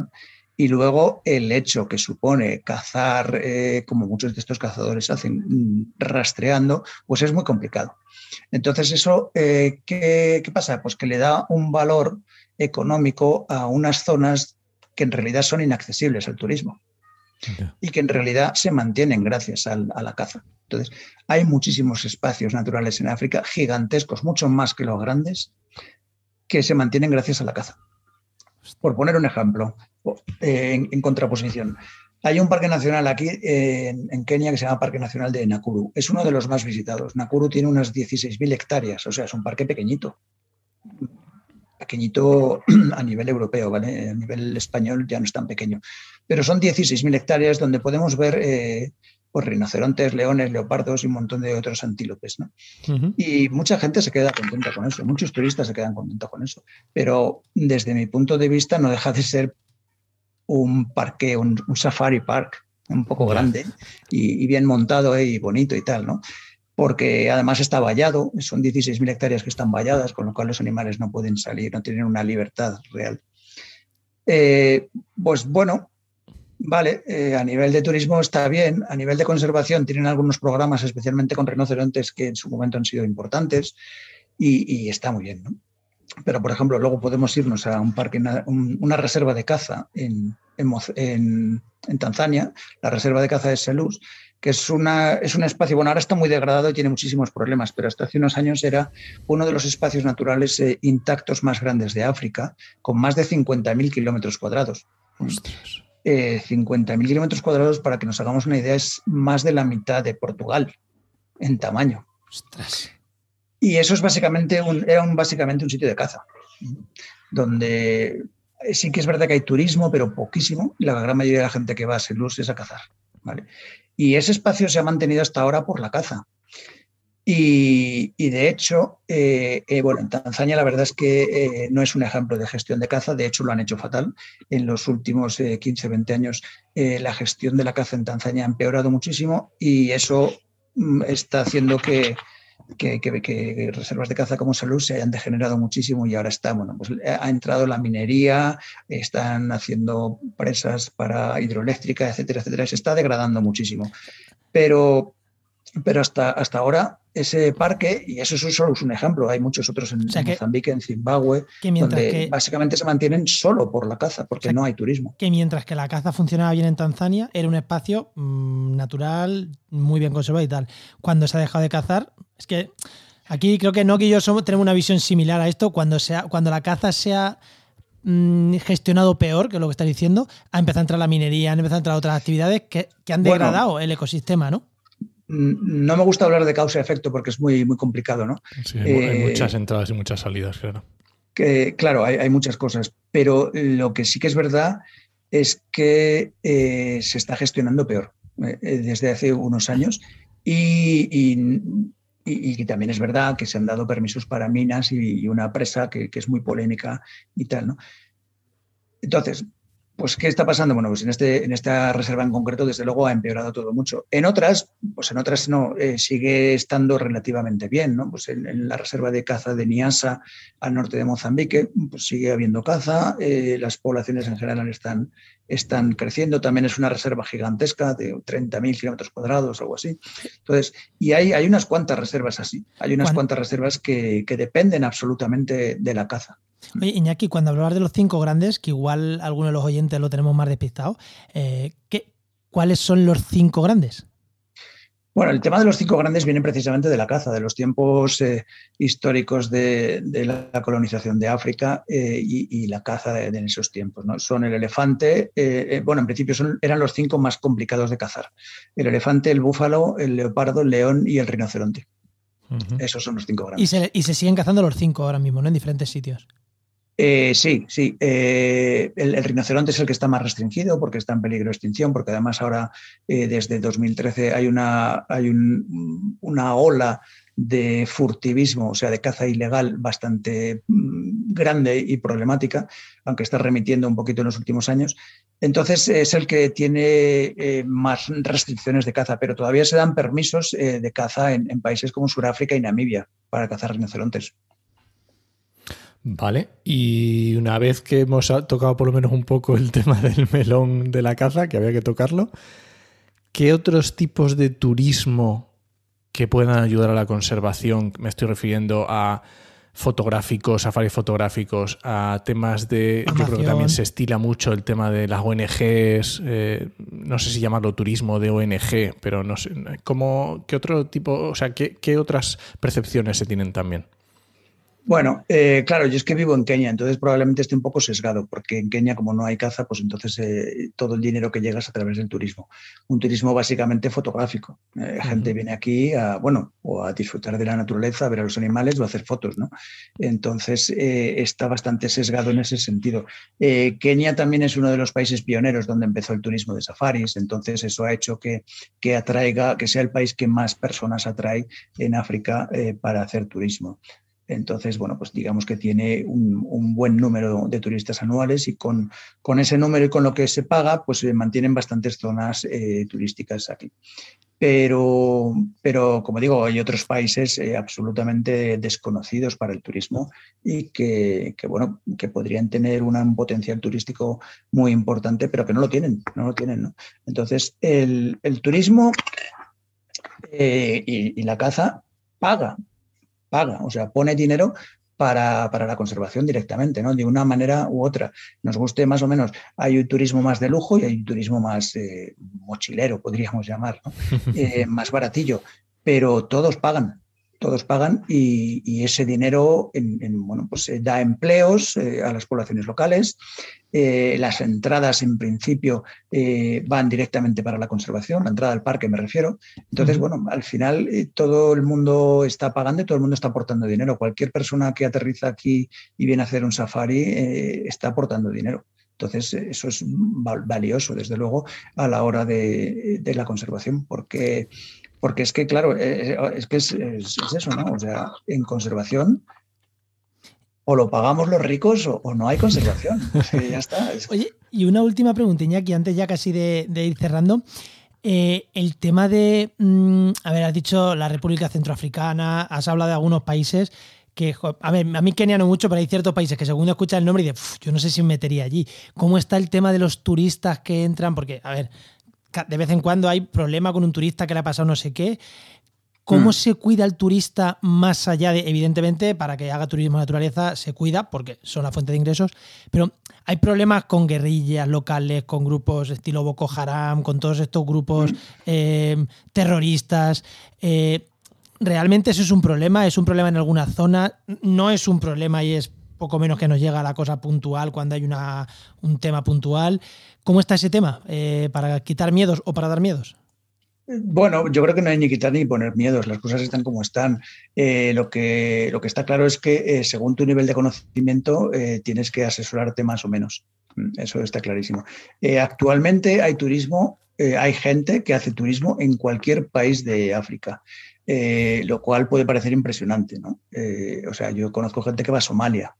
Speaker 4: Y luego el hecho que supone cazar, eh, como muchos de estos cazadores hacen, mm, rastreando, pues es muy complicado. Entonces, eso, eh, ¿qué, pasa? Pues que le da un valor económico a unas zonas que en realidad son inaccesibles al turismo y que en realidad se mantienen gracias a la caza. Entonces, hay muchísimos espacios naturales en África, gigantescos, mucho más que los grandes, que se mantienen gracias a la caza. Por poner un ejemplo, eh, en, contraposición, hay un parque nacional aquí en, Kenia que se llama Parque Nacional de Nakuru. Es uno de los más visitados. Nakuru tiene unas 16.000 hectáreas, o sea, es un parque pequeñito. Pequeñito <clears throat> a nivel europeo, ¿vale? A nivel español ya no es tan pequeño. Pero son 16.000 hectáreas donde podemos ver eh, pues rinocerontes, leones, leopardos y un montón de otros antílopes. ¿no? Y mucha gente se queda contenta con eso, muchos turistas se quedan contentos con eso. Pero desde mi punto de vista no deja de ser un parque, un, safari park un poco grande y, bien montado ¿eh? y bonito y tal, ¿no? Porque además está vallado, son 16.000 hectáreas que están valladas, con lo cual los animales no pueden salir, no tienen una libertad real. Eh, pues bueno, Vale, eh, a nivel de turismo está bien, a nivel de conservación tienen algunos programas, especialmente con rinocerontes, que en su momento han sido importantes y, está muy bien. ¿no? Pero, por ejemplo, luego podemos irnos a un parque, una reserva de caza en, en, Tanzania, la reserva de caza de Selous, que es, una, es un espacio, bueno, ahora está muy degradado y tiene muchísimos problemas, pero hasta hace unos años era uno de los espacios naturales eh, intactos más grandes de África, con más de 50.000 kilómetros cuadrados. Ostras. 50.000 kilómetros cuadrados, para que nos hagamos una idea, es más de la mitad de Portugal en tamaño. Y eso es básicamente un, era un, básicamente un sitio de caza, donde sí que es verdad que hay turismo, pero poquísimo. La gran mayoría de la gente que va a Selus es a cazar. ¿vale? Y ese espacio se ha mantenido hasta ahora por la caza. Y, de hecho, eh, eh, bueno, en Tanzania la verdad es que eh, no es un ejemplo de gestión de caza, de hecho lo han hecho fatal. En los últimos 15, 20 años la gestión de la caza en Tanzania ha empeorado muchísimo y eso mm, está haciendo que, que, reservas de caza como salud se hayan degenerado muchísimo y ahora está, bueno, pues ha entrado la minería, están haciendo presas para hidroeléctrica, etcétera, etcétera, se está degradando muchísimo. Pero, pero hasta, hasta ahora ese parque, y eso solo es un ejemplo, hay muchos otros en, Mozambique, en Zimbabue, donde básicamente se mantienen solo por la caza, porque no hay turismo.
Speaker 3: Que mientras que la caza funcionaba bien en Tanzania, era un espacio mm, natural, muy bien conservado y tal. Cuando se ha dejado de cazar, es que aquí creo que Noki y yo somos, tenemos una visión similar a esto, cuando, sea, cuando la caza sea mm, gestionado peor, que es lo que está diciendo, ha empezado a entrar la minería, han empezado a entrar otras actividades que, han degradado el ecosistema, ¿no?
Speaker 4: No me gusta hablar de causa-efecto porque es muy, muy complicado, ¿no?
Speaker 1: Sí, hay eh, muchas entradas y muchas salidas, claro.
Speaker 4: Que, claro, hay, muchas cosas, pero lo que sí que es verdad es que eh, se está gestionando peor eh, desde hace unos años y, también es verdad que se han dado permisos para minas y, una presa que, que, es muy polémica y tal, ¿no? Entonces, pues, ¿qué está pasando? Bueno, pues en, este, en esta reserva en concreto, desde luego, ha empeorado todo mucho. En otras, pues en otras no, eh, sigue estando relativamente bien, ¿no? Pues en, la reserva de caza de Niasa, al norte de Mozambique, pues sigue habiendo caza, eh, las poblaciones en general están, están creciendo, también es una reserva gigantesca de 30.000 kilómetros cuadrados, algo así. Entonces, y hay, hay unas cuantas reservas así, hay unas cuantas reservas que, que dependen absolutamente de la caza.
Speaker 3: Oye, Iñaki, cuando hablabas de los cinco grandes, que igual algunos de los oyentes lo tenemos más despistado, eh, ¿cuáles son los cinco grandes?
Speaker 4: Bueno, el tema de los cinco grandes viene precisamente de la caza, de los tiempos eh, históricos de, la colonización de África eh, y, la caza de, esos tiempos. ¿no? Son el elefante, bueno, en principio eran los cinco más complicados de cazar. El elefante, el búfalo, el leopardo, el león y el rinoceronte. Esos son los cinco grandes.
Speaker 3: Y se, y se siguen cazando los cinco ahora mismo, ¿no? En diferentes sitios.
Speaker 4: Eh, sí, sí. Eh, el, rinoceronte es el que está más restringido porque está en peligro de extinción, porque además ahora eh, desde 2013 hay una, hay una ola de furtivismo, o sea, de caza ilegal bastante mm, grande y problemática, aunque está remitiendo un poquito en los últimos años. Entonces es el que tiene más restricciones de caza, pero todavía se dan permisos de caza en, en países como Sudáfrica y Namibia para cazar rinocerontes.
Speaker 1: Vale, y una vez que hemos tocado por lo menos un poco el <laughs> tema del melón de la caza, que había que tocarlo, ¿qué otros tipos de turismo que puedan ayudar a la conservación? Me estoy refiriendo a fotográficos, safaris fotográficos, a temas de... Yo creo que también se estila mucho el tema de las ONGs, eh, no sé si llamarlo turismo de ONG, pero no sé, ¿cómo, ¿qué otro tipo, o sea, qué, qué otras percepciones se tienen también?
Speaker 4: Bueno, eh, claro, yo es que vivo en Kenia, entonces probablemente esté un poco sesgado, porque en Kenia, como no hay caza, pues entonces eh, todo el dinero que llega es a través del turismo. Un turismo básicamente fotográfico. Eh, gente viene aquí a, bueno, o a disfrutar de la naturaleza, a ver a los animales o a hacer fotos, ¿no? Entonces está bastante sesgado en ese sentido. Kenia también es uno de los países pioneros donde empezó el turismo de safaris, entonces eso ha hecho que, que atraiga, que sea el país que más personas atrae en África para hacer turismo. Entonces, bueno, pues digamos que tiene un, buen número de turistas anuales y con, con, ese número y con lo que se paga, pues se mantienen bastantes zonas eh, turísticas aquí. Pero, pero, como digo, hay otros países eh, absolutamente desconocidos para el turismo y que, bueno, que podrían tener un potencial turístico muy importante, pero que no lo tienen, no lo tienen. Entonces, el, turismo eh, y, y la caza paga, paga, o sea, pone dinero para, la conservación directamente, ¿no? De una manera u otra. Nos guste más o menos. Hay un turismo más de lujo y hay un turismo más eh, mochilero, podríamos llamar, <laughs> eh, más baratillo. Pero todos pagan, todos pagan y, ese dinero bueno, pues, eh, da empleos eh, a las poblaciones locales. Eh, las entradas, en principio, van directamente para la conservación, la entrada al parque me refiero. Entonces, bueno, al final todo el mundo está pagando y todo el mundo está aportando dinero. Cualquier persona que aterriza aquí y viene a hacer un safari está aportando dinero. Entonces, eso es valioso, desde luego, a la hora de, de la conservación, porque Porque es que, claro, eh, eh, es que es, eso, ¿no? O sea, en conservación o lo pagamos los ricos o, no hay conservación. ya está.
Speaker 3: Oye, y una última pregunta, Iñaki, antes ya casi de, ir cerrando. Eh, el tema de, mm, a ver, has dicho la República Centroafricana, has hablado de algunos países que, a ver, a mí Kenia no mucho, pero hay ciertos países que según escucha el nombre y de, yo no sé si me metería allí. ¿Cómo está el tema de los turistas que entran? Porque, a ver, de vez en cuando hay problema con un turista que le ha pasado no sé qué. ¿Cómo mm. se cuida el turista más allá de, evidentemente, para que haga turismo de naturaleza, se cuida porque son la fuente de ingresos, pero hay problemas con guerrillas locales, con grupos estilo Boko Haram, con todos estos grupos mm. eh, terroristas. Eh, realmente eso es un problema, es un problema en alguna zona, no es un problema y es poco menos que nos llega la cosa puntual cuando hay una, un tema puntual. ¿Cómo está ese tema? Eh, ¿Para quitar miedos o para dar miedos?
Speaker 4: Bueno, yo creo que no hay ni quitar ni poner miedos, las cosas están como están. Eh, lo, que, lo que está claro es que eh, según tu nivel de conocimiento tienes que asesorarte más o menos. Mm, eso está clarísimo. actualmente hay turismo, hay gente que hace turismo en cualquier país de África. lo cual puede parecer impresionante. ¿no? o sea, yo conozco gente que va a Somalia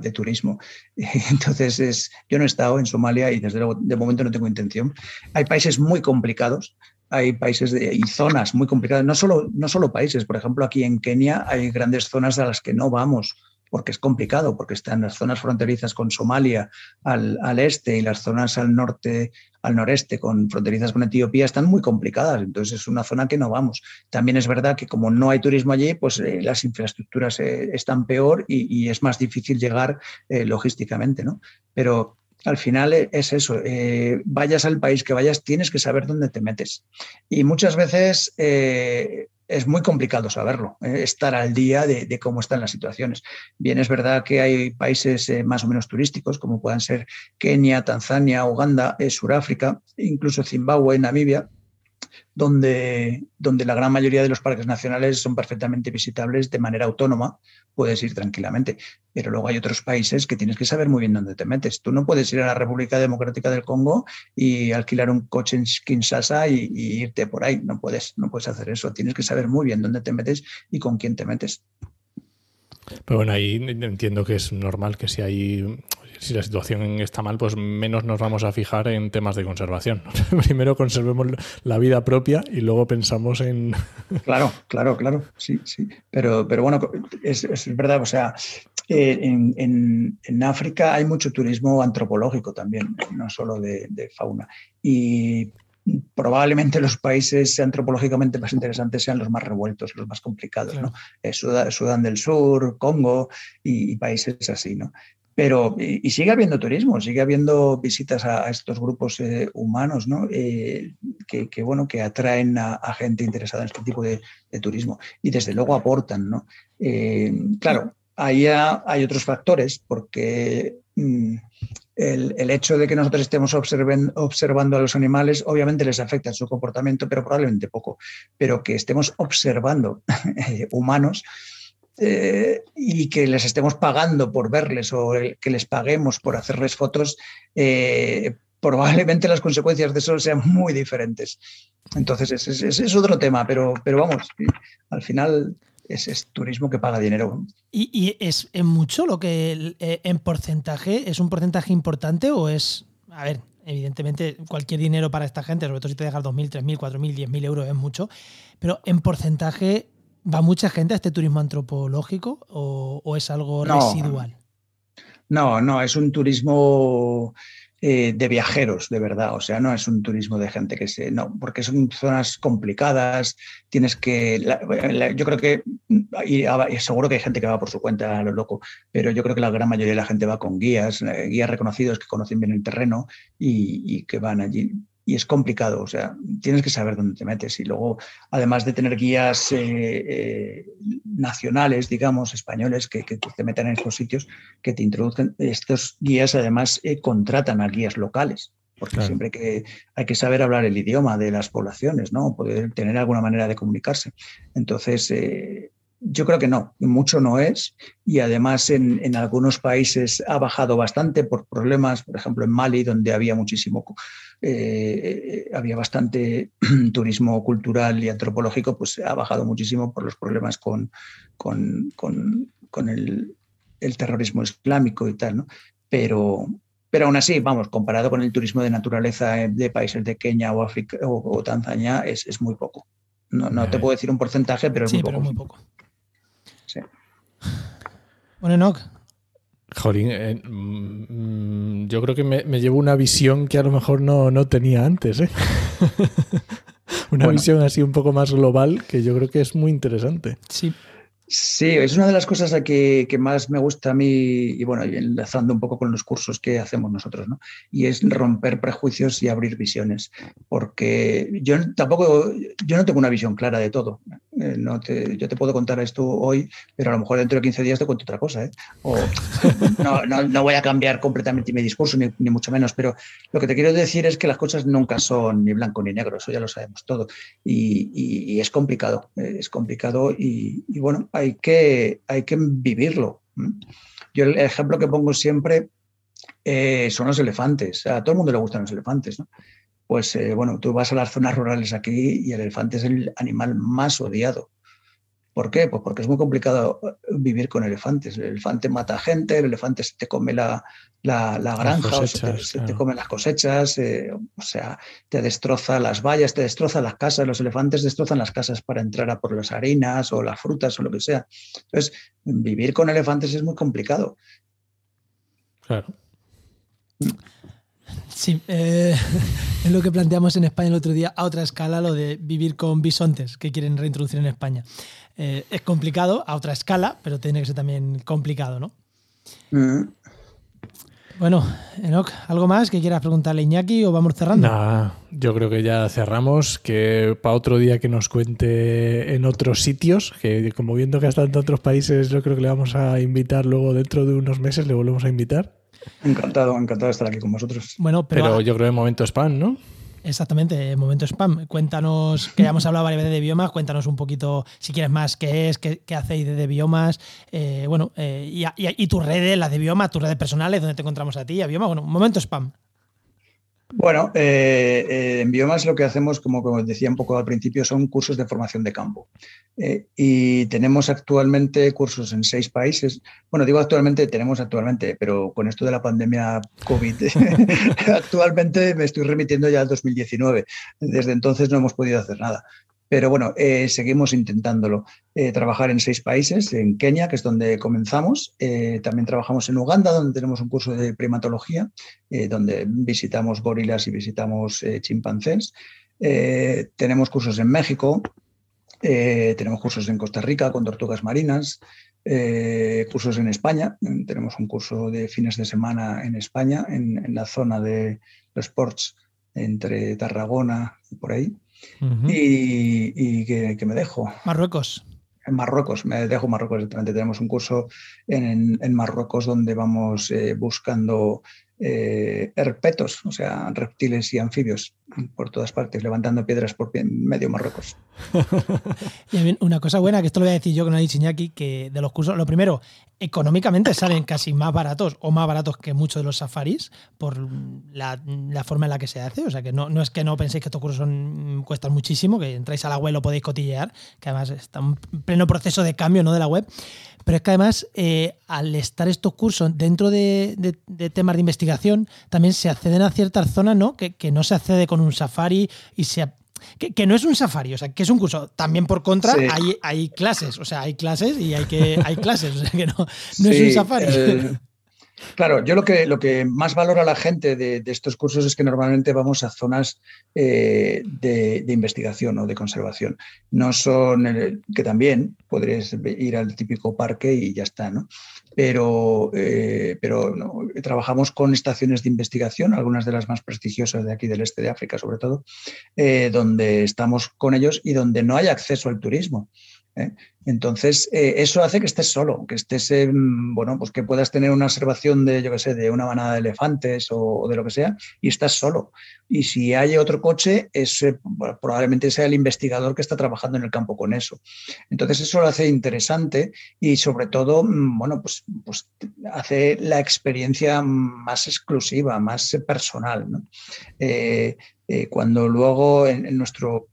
Speaker 4: de turismo. <laughs> Entonces, es, yo no he estado en Somalia y desde luego de momento no tengo intención. Hay países muy complicados, hay países y zonas muy complicadas, no solo, no solo países, por ejemplo, aquí en Kenia hay grandes zonas a las que no vamos porque es complicado, porque están las zonas fronterizas con Somalia al, este y las zonas al norte, al noreste, con fronterizas con Etiopía, están muy complicadas. Entonces es una zona que no vamos. También es verdad que como no hay turismo allí, pues eh, las infraestructuras eh, están peor y, es más difícil llegar eh, logísticamente, ¿no? Pero al final es eso, vayas al país que vayas, tienes que saber dónde te metes. Y muchas veces es muy complicado saberlo, eh, estar al día de, cómo están las situaciones. Bien, es verdad que hay países eh, más o menos turísticos, como puedan ser Kenia, Tanzania, Uganda, eh, Sudáfrica, incluso Zimbabue, Namibia, donde, donde la gran mayoría de los parques nacionales son perfectamente visitables de manera autónoma, puedes ir tranquilamente. Pero luego hay otros países que tienes que saber muy bien dónde te metes. Tú no puedes ir a la República Democrática del Congo y alquilar un coche en Kinshasa y, y irte por ahí. No puedes, no puedes hacer eso. Tienes que saber muy bien dónde te metes y con quién te metes.
Speaker 1: Pero bueno, ahí entiendo que es normal que si hay la situación está mal, pues menos nos vamos a fijar en temas de conservación. <laughs> Primero conservemos la vida propia y luego pensamos en. <laughs>
Speaker 4: Claro, claro, claro. Sí, sí. Pero, pero bueno, es, verdad, o sea, eh, en, África hay mucho turismo antropológico también, no solo de, fauna. Y probablemente los países antropológicamente más interesantes sean los más revueltos, los más complicados, ¿no? Eh, Sudán, del Sur, Congo y, y, países así, ¿no? Pero, y, sigue habiendo turismo, sigue habiendo visitas a, estos grupos eh, humanos, ¿no? Eh, que, bueno, que atraen a, gente interesada en este tipo de, turismo y desde luego aportan, ¿no? Claro, ahí hay otros factores, porque mm, el, hecho de que nosotros estemos observando a los animales obviamente les afecta su comportamiento, pero probablemente poco. Pero que estemos observando <laughs> humanos eh, y que les estemos pagando por verles o que les paguemos por hacerles fotos, eh, probablemente las consecuencias de eso sean muy diferentes. Entonces, ese es, otro tema, pero, pero vamos, al final es, turismo que paga dinero.
Speaker 3: ¿Y, es, mucho lo que eh, en porcentaje es un porcentaje importante o es, a ver, evidentemente cualquier dinero para esta gente, sobre todo si te dejas 2.000, 3.000, 4.000, 10.000 euros es mucho, pero en porcentaje ¿Va mucha gente a este turismo antropológico o, es algo residual?
Speaker 4: No, no, es un turismo eh, de viajeros, de verdad. O sea, no es un turismo de gente que se. No, porque son zonas complicadas. Tienes que. yo creo que. Y, seguro que hay gente que va por su cuenta a lo loco, pero yo creo que la gran mayoría de la gente va con guías, eh, guías reconocidos que conocen bien el terreno y que van allí y es complicado, o sea, tienes que saber dónde te metes y luego, además de tener guías eh, eh, nacionales, digamos, españoles, que, te metan en estos sitios, que te introduzcan, estos guías además eh, contratan a guías locales, porque siempre que hay que saber hablar el idioma de las poblaciones, ¿no? Poder tener alguna manera de comunicarse. Entonces, yo creo que no, mucho no es. Y además en, algunos países ha bajado bastante por problemas, por ejemplo en Mali, donde había muchísimo, eh, había bastante <clears throat> turismo cultural y antropológico, pues ha bajado muchísimo por los problemas con, con, el, terrorismo islámico y tal, ¿no? Pero, pero aún así, vamos, comparado con el turismo de naturaleza de países de Kenia o, África, o, Tanzania, es, muy poco. No, te puedo decir un porcentaje, pero es muy, poco.
Speaker 3: muy poco. Bueno, Enoch.
Speaker 1: Jorín, eh, mm, yo creo que me, llevo una visión que a lo mejor no, tenía antes. ¿eh? <laughs> una visión así un poco más global que yo creo que es muy interesante.
Speaker 3: Sí.
Speaker 4: Sí, es una de las cosas que, que, más me gusta a mí, y bueno, enlazando un poco con los cursos que hacemos nosotros, ¿no? Y es romper prejuicios y abrir visiones, porque yo tampoco, yo no tengo una visión clara de todo. Eh, no te, yo te puedo contar esto hoy, pero a lo mejor dentro de 15 días te cuento otra cosa, ¿eh? <laughs> No, no, no voy a cambiar completamente mi discurso, ni, mucho menos, pero lo que te quiero decir es que las cosas nunca son ni blanco ni negro, eso ya lo sabemos todo. Y, es complicado, eh, es complicado y, y bueno, hay que, hay que vivirlo. Yo el ejemplo que pongo siempre son los elefantes. A todo el mundo le gustan los elefantes. Pues eh, bueno, tú vas a las zonas rurales aquí y el elefante es el animal más odiado. ¿Por qué? Pues porque es muy complicado eh, vivir con elefantes. El elefante mata gente, el elefante se te come la, granja, se, te, come las cosechas, eh, o sea, te destroza las vallas, te destroza las casas. Los elefantes destrozan las casas para entrar a por las harinas o las frutas o lo que sea. Entonces, vivir con elefantes es muy complicado.
Speaker 1: Claro.
Speaker 3: Sí, eh, <laughs> es lo que planteamos en España el otro día a otra escala, lo de vivir con bisontes que quieren reintroducir en España. Eh, es complicado a otra escala, pero tiene que ser también complicado, ¿no? Mm. Bueno, Enoch, ¿algo más que quieras preguntarle a Iñaki o vamos cerrando?
Speaker 1: Nah, yo creo que ya cerramos, que para otro día que nos cuente en otros sitios, que como viendo que ha estado en otros países, yo creo que le vamos a invitar luego dentro de unos meses, le volvemos a invitar.
Speaker 4: Encantado, encantado de estar aquí con vosotros.
Speaker 3: Bueno,
Speaker 1: pero, pero yo creo en momento spam, ¿no?
Speaker 3: Exactamente, momento spam. Cuéntanos, que ya hemos hablado varias veces de biomas, cuéntanos un poquito, si quieres más, qué es, qué, hacéis de, biomas, eh, bueno, eh, y, y, tus redes, las de biomas, tus redes personales, donde te encontramos a ti, a bioma, bueno, momento spam.
Speaker 4: Bueno, eh, eh, en Biomas lo que hacemos, como, decía un poco al principio, son cursos de formación de campo. Eh, y tenemos actualmente cursos en seis países. Bueno, digo actualmente, tenemos actualmente, pero con esto de la pandemia COVID, <laughs> actualmente me estoy remitiendo ya al 2019. Desde entonces no hemos podido hacer nada. Pero bueno, eh, seguimos intentándolo. Eh, trabajar en seis países, en Kenia, que es donde comenzamos. Eh, también trabajamos en Uganda, donde tenemos un curso de primatología, donde visitamos gorilas y visitamos chimpancés. tenemos cursos en México, tenemos cursos en Costa Rica con tortugas marinas, cursos en España. Tenemos un curso de fines de semana en España, en, en la zona de los ports entre Tarragona y por ahí y, que, me dejo.
Speaker 3: Marruecos.
Speaker 4: En Marruecos, me dejo Marruecos exactamente. Tenemos un curso en, en Marruecos donde vamos eh, buscando eh, herpetos, o sea, reptiles y anfibios por todas partes, levantando piedras por medio Marruecos. <laughs>
Speaker 3: y una cosa buena, que esto lo voy a decir yo que no Iñaki, que de los cursos, lo primero, económicamente salen casi más baratos o más baratos que muchos de los safaris por la, forma en la que se hace. O sea, que no, no es que no penséis que estos cursos son, cuestan muchísimo, que entráis a la web lo podéis cotillear, que además está en pleno proceso de cambio ¿no? de la web. Pero es que además, eh, al estar estos cursos dentro de, temas de investigación, también se acceden a ciertas zonas ¿no? Que, no se accede con un safari y se que, no es un safari, o sea, que es un curso. También por contra hay, hay, clases, o sea, hay clases y hay que hay clases, <laughs> o sea, que no, es un safari. <laughs>
Speaker 4: Claro, yo lo que, lo que más valora la gente de, estos cursos es que normalmente vamos a zonas eh, de, investigación o de conservación. No son, que también podrías ir al típico parque y ya está, ¿no? Pero, eh, pero trabajamos con estaciones de investigación, algunas de las más prestigiosas de aquí del este de África sobre todo, eh, donde estamos con ellos y donde no hay acceso al turismo. ¿eh? Entonces, eh, eso hace que estés solo, que estés, bueno, pues que puedas tener una observación de, yo qué sé, de una manada de elefantes o, de lo que sea, y estás solo. Y si hay otro coche, es, probablemente sea el investigador que está trabajando en el campo con eso. Entonces, eso lo hace interesante y sobre todo, mm, bueno, pues, pues hace la experiencia más exclusiva, más personal. Eh, cuando luego en nuestro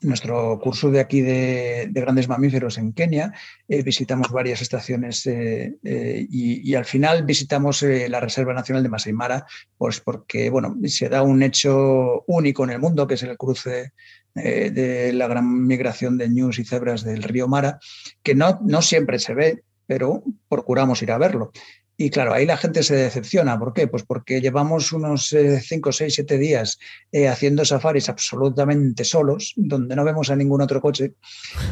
Speaker 4: nuestro curso de aquí de, grandes mamíferos en Kenia eh, visitamos varias estaciones eh, eh, y, al final visitamos la Reserva Nacional de Masai Mara, pues porque bueno, se da un hecho único en el mundo, que es el cruce de la gran migración de ñus y cebras del río Mara, que no, no siempre se ve, pero procuramos ir a verlo. Y claro, ahí la gente se decepciona. ¿Por qué? Pues porque llevamos unos 5, 6, 7 días eh, haciendo safaris absolutamente solos, donde no vemos a ningún otro coche,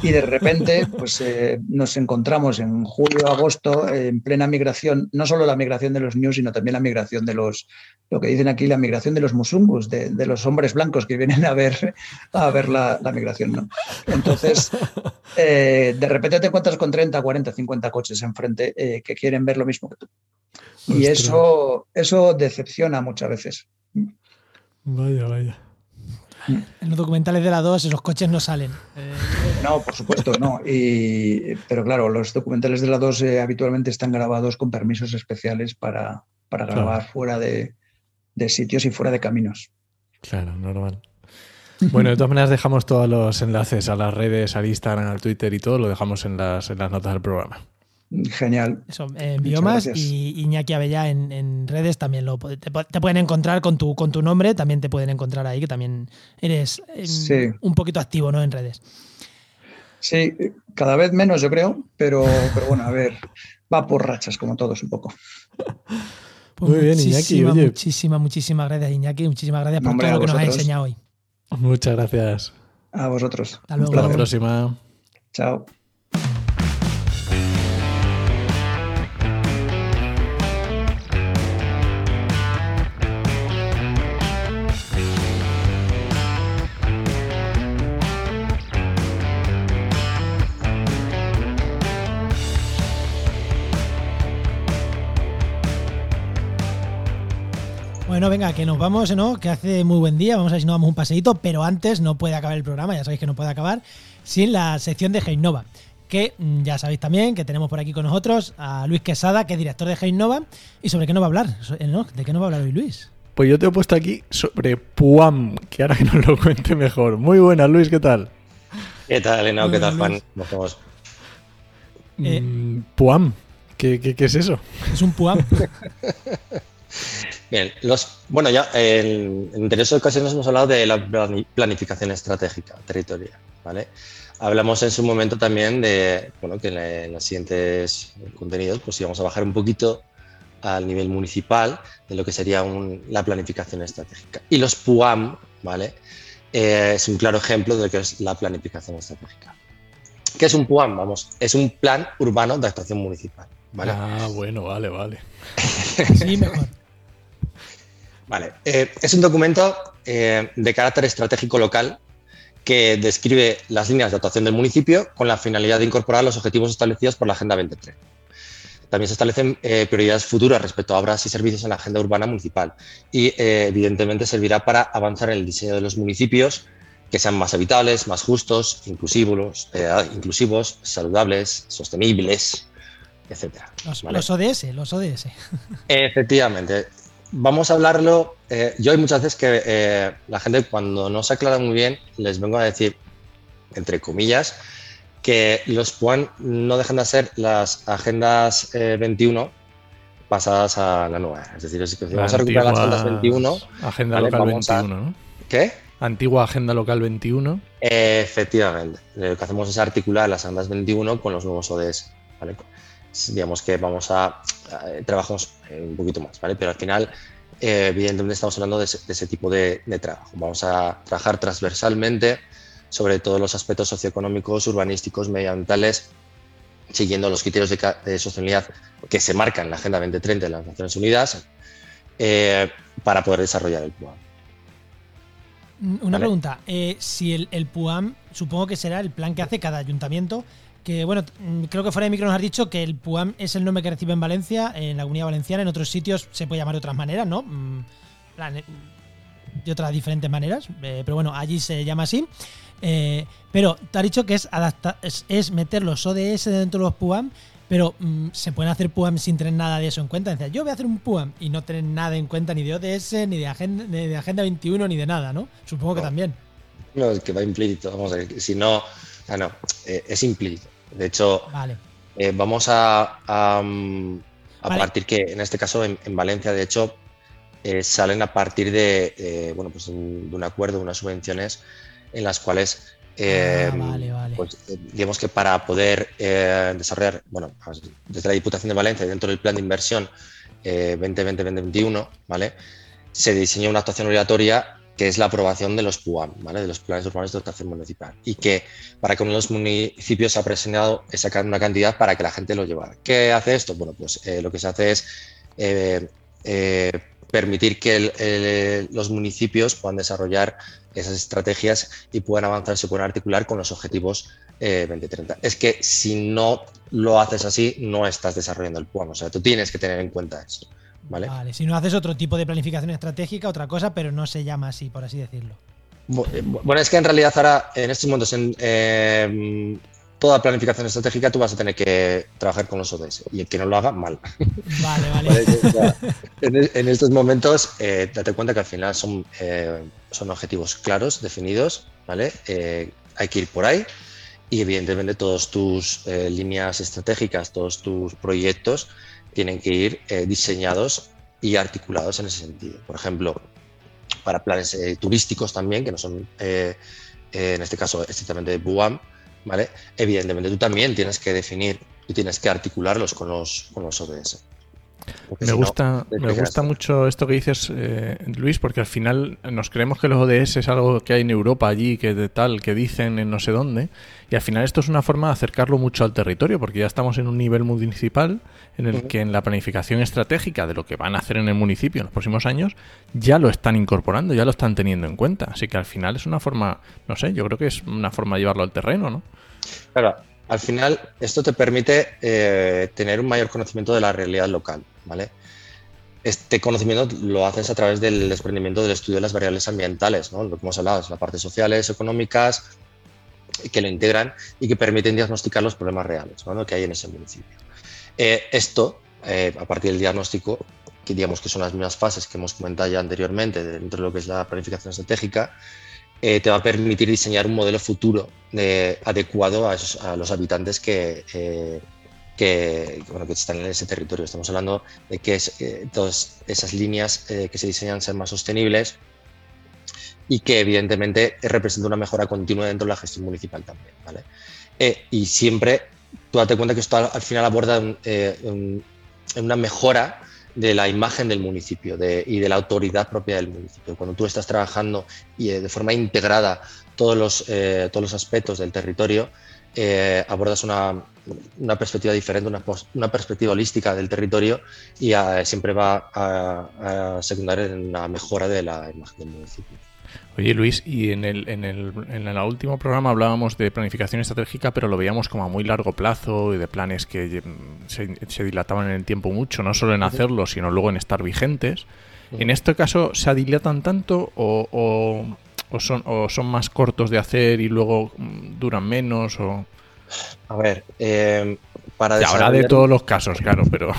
Speaker 4: y de repente <laughs> pues, eh, nos encontramos en julio, agosto, en plena migración, no solo la migración de los news, sino también la migración de los, lo que dicen aquí, la migración de los musungus, de, los hombres blancos que vienen a ver, a ver la, migración. ¿no? Entonces, <laughs> eh, de repente te encuentras con 30, 40, 50 coches enfrente que quieren ver lo mismo que tú. Y eso, eso decepciona muchas veces.
Speaker 1: Vaya, vaya.
Speaker 3: En los documentales de la 2 esos coches no salen.
Speaker 4: No, por supuesto, no. pero claro, los documentales de la 2 eh, habitualmente están grabados con permisos especiales para, para grabar fuera de, sitios y fuera de caminos.
Speaker 1: Claro, normal. Bueno, de todas maneras dejamos todos los enlaces a las redes, al Instagram, al Twitter y todo, lo dejamos en las, en las notas del programa.
Speaker 4: Genial.
Speaker 3: Eso, en Biomas y Iñaki Abella en, redes también lo te, pueden encontrar con tu, con tu nombre, también te pueden encontrar ahí, que también eres em, un poquito activo ¿no? en redes.
Speaker 4: Sí, cada vez menos yo creo, pero, pero bueno, a ver, va por rachas como todos un poco. <laughs>
Speaker 3: Pues Muy bien, Iñaki. Muchísimas, muchísimas gracias, Iñaki. Muchísimas gracias por todo lo que nos has enseñado hoy.
Speaker 1: Muchas gracias.
Speaker 4: A vosotros.
Speaker 1: Hasta luego. Hasta la próxima.
Speaker 4: Chao.
Speaker 3: Bueno, venga, que nos vamos, ¿no? Que hace muy buen día, vamos a ver si nos damos un paseíto, pero antes no puede acabar el programa, ya sabéis que no puede acabar, sin la sección de Heinova, que mm, ya sabéis también que tenemos por aquí con nosotros a Luis Quesada, que es director de Heinova, y sobre qué nos va a hablar, ¿no? ¿De qué nos va a hablar hoy Luis?
Speaker 1: Pues yo te he puesto aquí sobre Puam, que ahora que nos lo cuente mejor. Muy buena, Luis, ¿qué tal?
Speaker 5: ¿Qué tal, Elena? ¿Qué tal, Juan?
Speaker 1: Mm, Puam, ¿Qué, ¿Qué, qué, es eso?
Speaker 3: Es un Puam. <laughs>
Speaker 5: Bien, los, bueno, ya en, en de ocasiones hemos hablado de la planificación estratégica territorial, ¿vale? Hablamos en su momento también de, bueno, que en, los siguientes contenidos pues íbamos a bajar un poquito al nivel municipal de lo que sería la planificación estratégica. Y los PUAM, ¿vale? Eh, es un claro ejemplo de lo que es la planificación estratégica. ¿Qué es un PUAM? Vamos, es un plan urbano de actuación municipal. ¿vale?
Speaker 1: Ah, bueno, vale, vale.
Speaker 3: sí, mejor.
Speaker 5: Vale, eh, es un documento eh, de carácter estratégico local que describe las líneas de actuación del municipio con la finalidad de incorporar los objetivos establecidos por la Agenda 2030. También se establecen eh, prioridades futuras respecto a obras y servicios en la agenda urbana municipal y evidentemente servirá para avanzar en el diseño de los municipios que sean más habitables, más justos, inclusivos, inclusivos saludables, sostenibles, etc.
Speaker 3: Los, los ODS, los ODS.
Speaker 5: Efectivamente vamos a hablarlo. Eh, yo hay muchas veces que eh, la gente cuando no se aclara muy bien, les vengo a decir, entre comillas, que los PUAN no dejan de ser las agendas 21 eh, pasadas a la nueva. Es decir, si vamos a recuperar las agendas 21.
Speaker 1: Agenda local 21, ¿no?
Speaker 5: ¿Qué?
Speaker 1: Antigua agenda local 21.
Speaker 5: efectivamente. Lo que hacemos es articular las agendas 21 con los nuevos ODS. ¿vale? digamos que vamos a, trabajamos un poquito más, ¿vale? Pero al final, eh, evidentemente estamos hablando de ese, tipo de, trabajo. Vamos a trabajar transversalmente sobre todos los aspectos socioeconómicos, urbanísticos, medioambientales, siguiendo los criterios de, sostenibilidad que se marcan en la Agenda 2030 de las Naciones Unidas, eh, para poder desarrollar el plan.
Speaker 3: Mm, una pregunta. Eh, si el, el, PUAM, supongo que será el plan que hace cada ayuntamiento. Que bueno, mm, creo que fuera de micro nos has dicho que el PUAM es el nombre que recibe en Valencia, en la Comunidad Valenciana, en otros sitios se puede llamar de otras maneras, ¿no? Mm, de otras diferentes maneras, eh, pero bueno, allí se llama así. Eh, pero te has dicho que es, adapta es, meter los ODS dentro de los PUAM, pero mm, se pueden hacer PUAM sin tener nada de eso en cuenta. Decir, yo voy a hacer un PUAM y no tener nada en cuenta ni de ODS, ni de Agenda, ni de agenda 21, ni de nada, ¿no? Supongo que también.
Speaker 5: No, es que va implícito. Vamos a ver, si no, ah, no, eh, es implícito. De hecho, vamos a, a, mm, partir que en este caso en Valencia, de hecho, eh, salen a partir de, eh, bueno, pues de un acuerdo, unas subvenciones en las cuales, eh, ah, pues, digamos que para poder desarrollar, bueno, pues, desde la Diputación de Valencia, dentro del plan de inversión 2020-2021, ¿vale? se diseñó una actuación obligatoria que es la aprobación de los PUAM, ¿vale? de los planes urbanos de dotación municipal, y que para que los municipios ha presentado es sacar una cantidad para que la gente lo llevara. ¿Qué hace esto? Bueno, pues lo que se hace es permitir que los municipios puedan desarrollar esas estrategias y puedan avanzar, se puedan articular con los objetivos 2030. Eh, es que si no lo haces así, no estás desarrollando el plan. O sea, tú tienes que tener en cuenta eso. ¿Vale?
Speaker 3: vale, si no haces otro tipo de planificación estratégica, otra cosa, pero no se llama así, por así decirlo.
Speaker 5: Bueno, es que en realidad ahora, en estos momentos, en, eh, toda planificación estratégica tú vas a tener que trabajar con los ODS y el que no lo haga, mal. <laughs>
Speaker 3: Vale, vale.
Speaker 5: en, estos momentos, eh, date cuenta que al final son, eh, son objetivos claros, definidos, ¿vale? Eh, hay que ir por ahí y evidentemente todas tus líneas estratégicas, todos tus proyectos tienen que ir diseñados y articulados en ese sentido. Por ejemplo, para planes turísticos también, que no son, en este caso, estrictamente de BUAM, ¿vale? Evidentemente tú también tienes que definir y tienes que articularlos con los, con los ODS.
Speaker 1: Me gusta, me gusta mucho esto que dices, eh, Luis, porque al final nos creemos que los ODS es algo que hay en Europa allí, que de tal, que dicen en no sé dónde, y al final esto es una forma de acercarlo mucho al territorio, porque ya estamos en un nivel municipal en el que en la planificación estratégica de lo que van a hacer en el municipio en los próximos años, ya lo están incorporando, ya lo están teniendo en cuenta. Así que al final es una forma, no sé, yo creo que es una forma de llevarlo al terreno, ¿no?
Speaker 5: Claro, al final esto te permite eh, tener un mayor conocimiento de la realidad local, ¿vale? Este conocimiento lo haces a través del desprendimiento del estudio de las variables ambientales, ¿no? Lo que hemos hablado, las partes sociales, económicas, que lo integran y que permiten diagnosticar los problemas reales que hay en ese municipio. Eh, esto, eh, a partir del diagnóstico, que digamos que son las mismas fases que hemos comentado ya anteriormente dentro de lo que es la planificación estratégica, eh, te va a permitir diseñar un modelo futuro adecuado a, los habitantes que, que, bueno, que, están en ese territorio. Estamos hablando de que todas esas líneas que se diseñan sean más sostenibles, y que evidentemente representa una mejora continua dentro de la gestión municipal también. ¿vale? Eh, y siempre, tú date cuenta que esto al, final aborda eh, una mejora de la imagen del municipio y de la autoridad propia del municipio. Cuando tú estás trabajando y eh, de forma integrada todos los, todos los aspectos del territorio, abordas una, una, perspectiva diferente, una, una, perspectiva holística del territorio y siempre va a, a secundar en la mejora de la imagen del municipio.
Speaker 1: Oye Luis, y en el, en, el, en el último programa hablábamos de planificación estratégica, pero lo veíamos como a muy largo plazo y de planes que se, dilataban en el tiempo mucho, no solo en hacerlo, sino luego en estar vigentes. ¿En este caso se dilatan tanto o, o, son, o son más cortos de hacer y luego mm, duran menos? O...
Speaker 5: A ver, eh, para
Speaker 1: desarrollar... Ahora de todos los casos, claro, pero...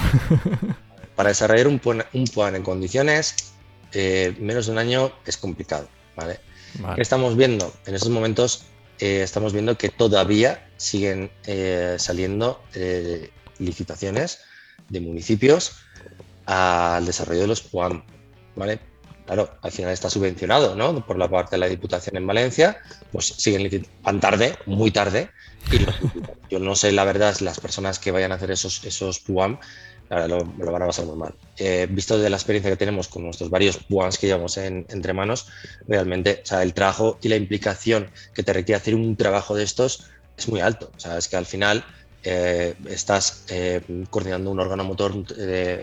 Speaker 1: <laughs>
Speaker 5: para desarrollar un plan, un plan en condiciones, eh, menos de un año es complicado. ¿Vale? ¿Qué estamos viendo? En estos momentos eh, estamos viendo que todavía siguen eh, saliendo eh, licitaciones de municipios al desarrollo de los PUAM, ¿vale? Claro, al final está subvencionado, ¿no? Por la parte de la Diputación en Valencia, pues siguen van tarde, muy tarde, y yo no sé la verdad las personas que vayan a hacer esos, esos PUAM lo, lo, van a pasar muy mal. Eh, visto de la experiencia que tenemos con nuestros varios ones que llevamos entre manos, realmente, o sea, el trabajo y la implicación que te requiere hacer un trabajo de estos es muy alto. O sea, es que al final eh, estás eh, coordinando un órgano motor, un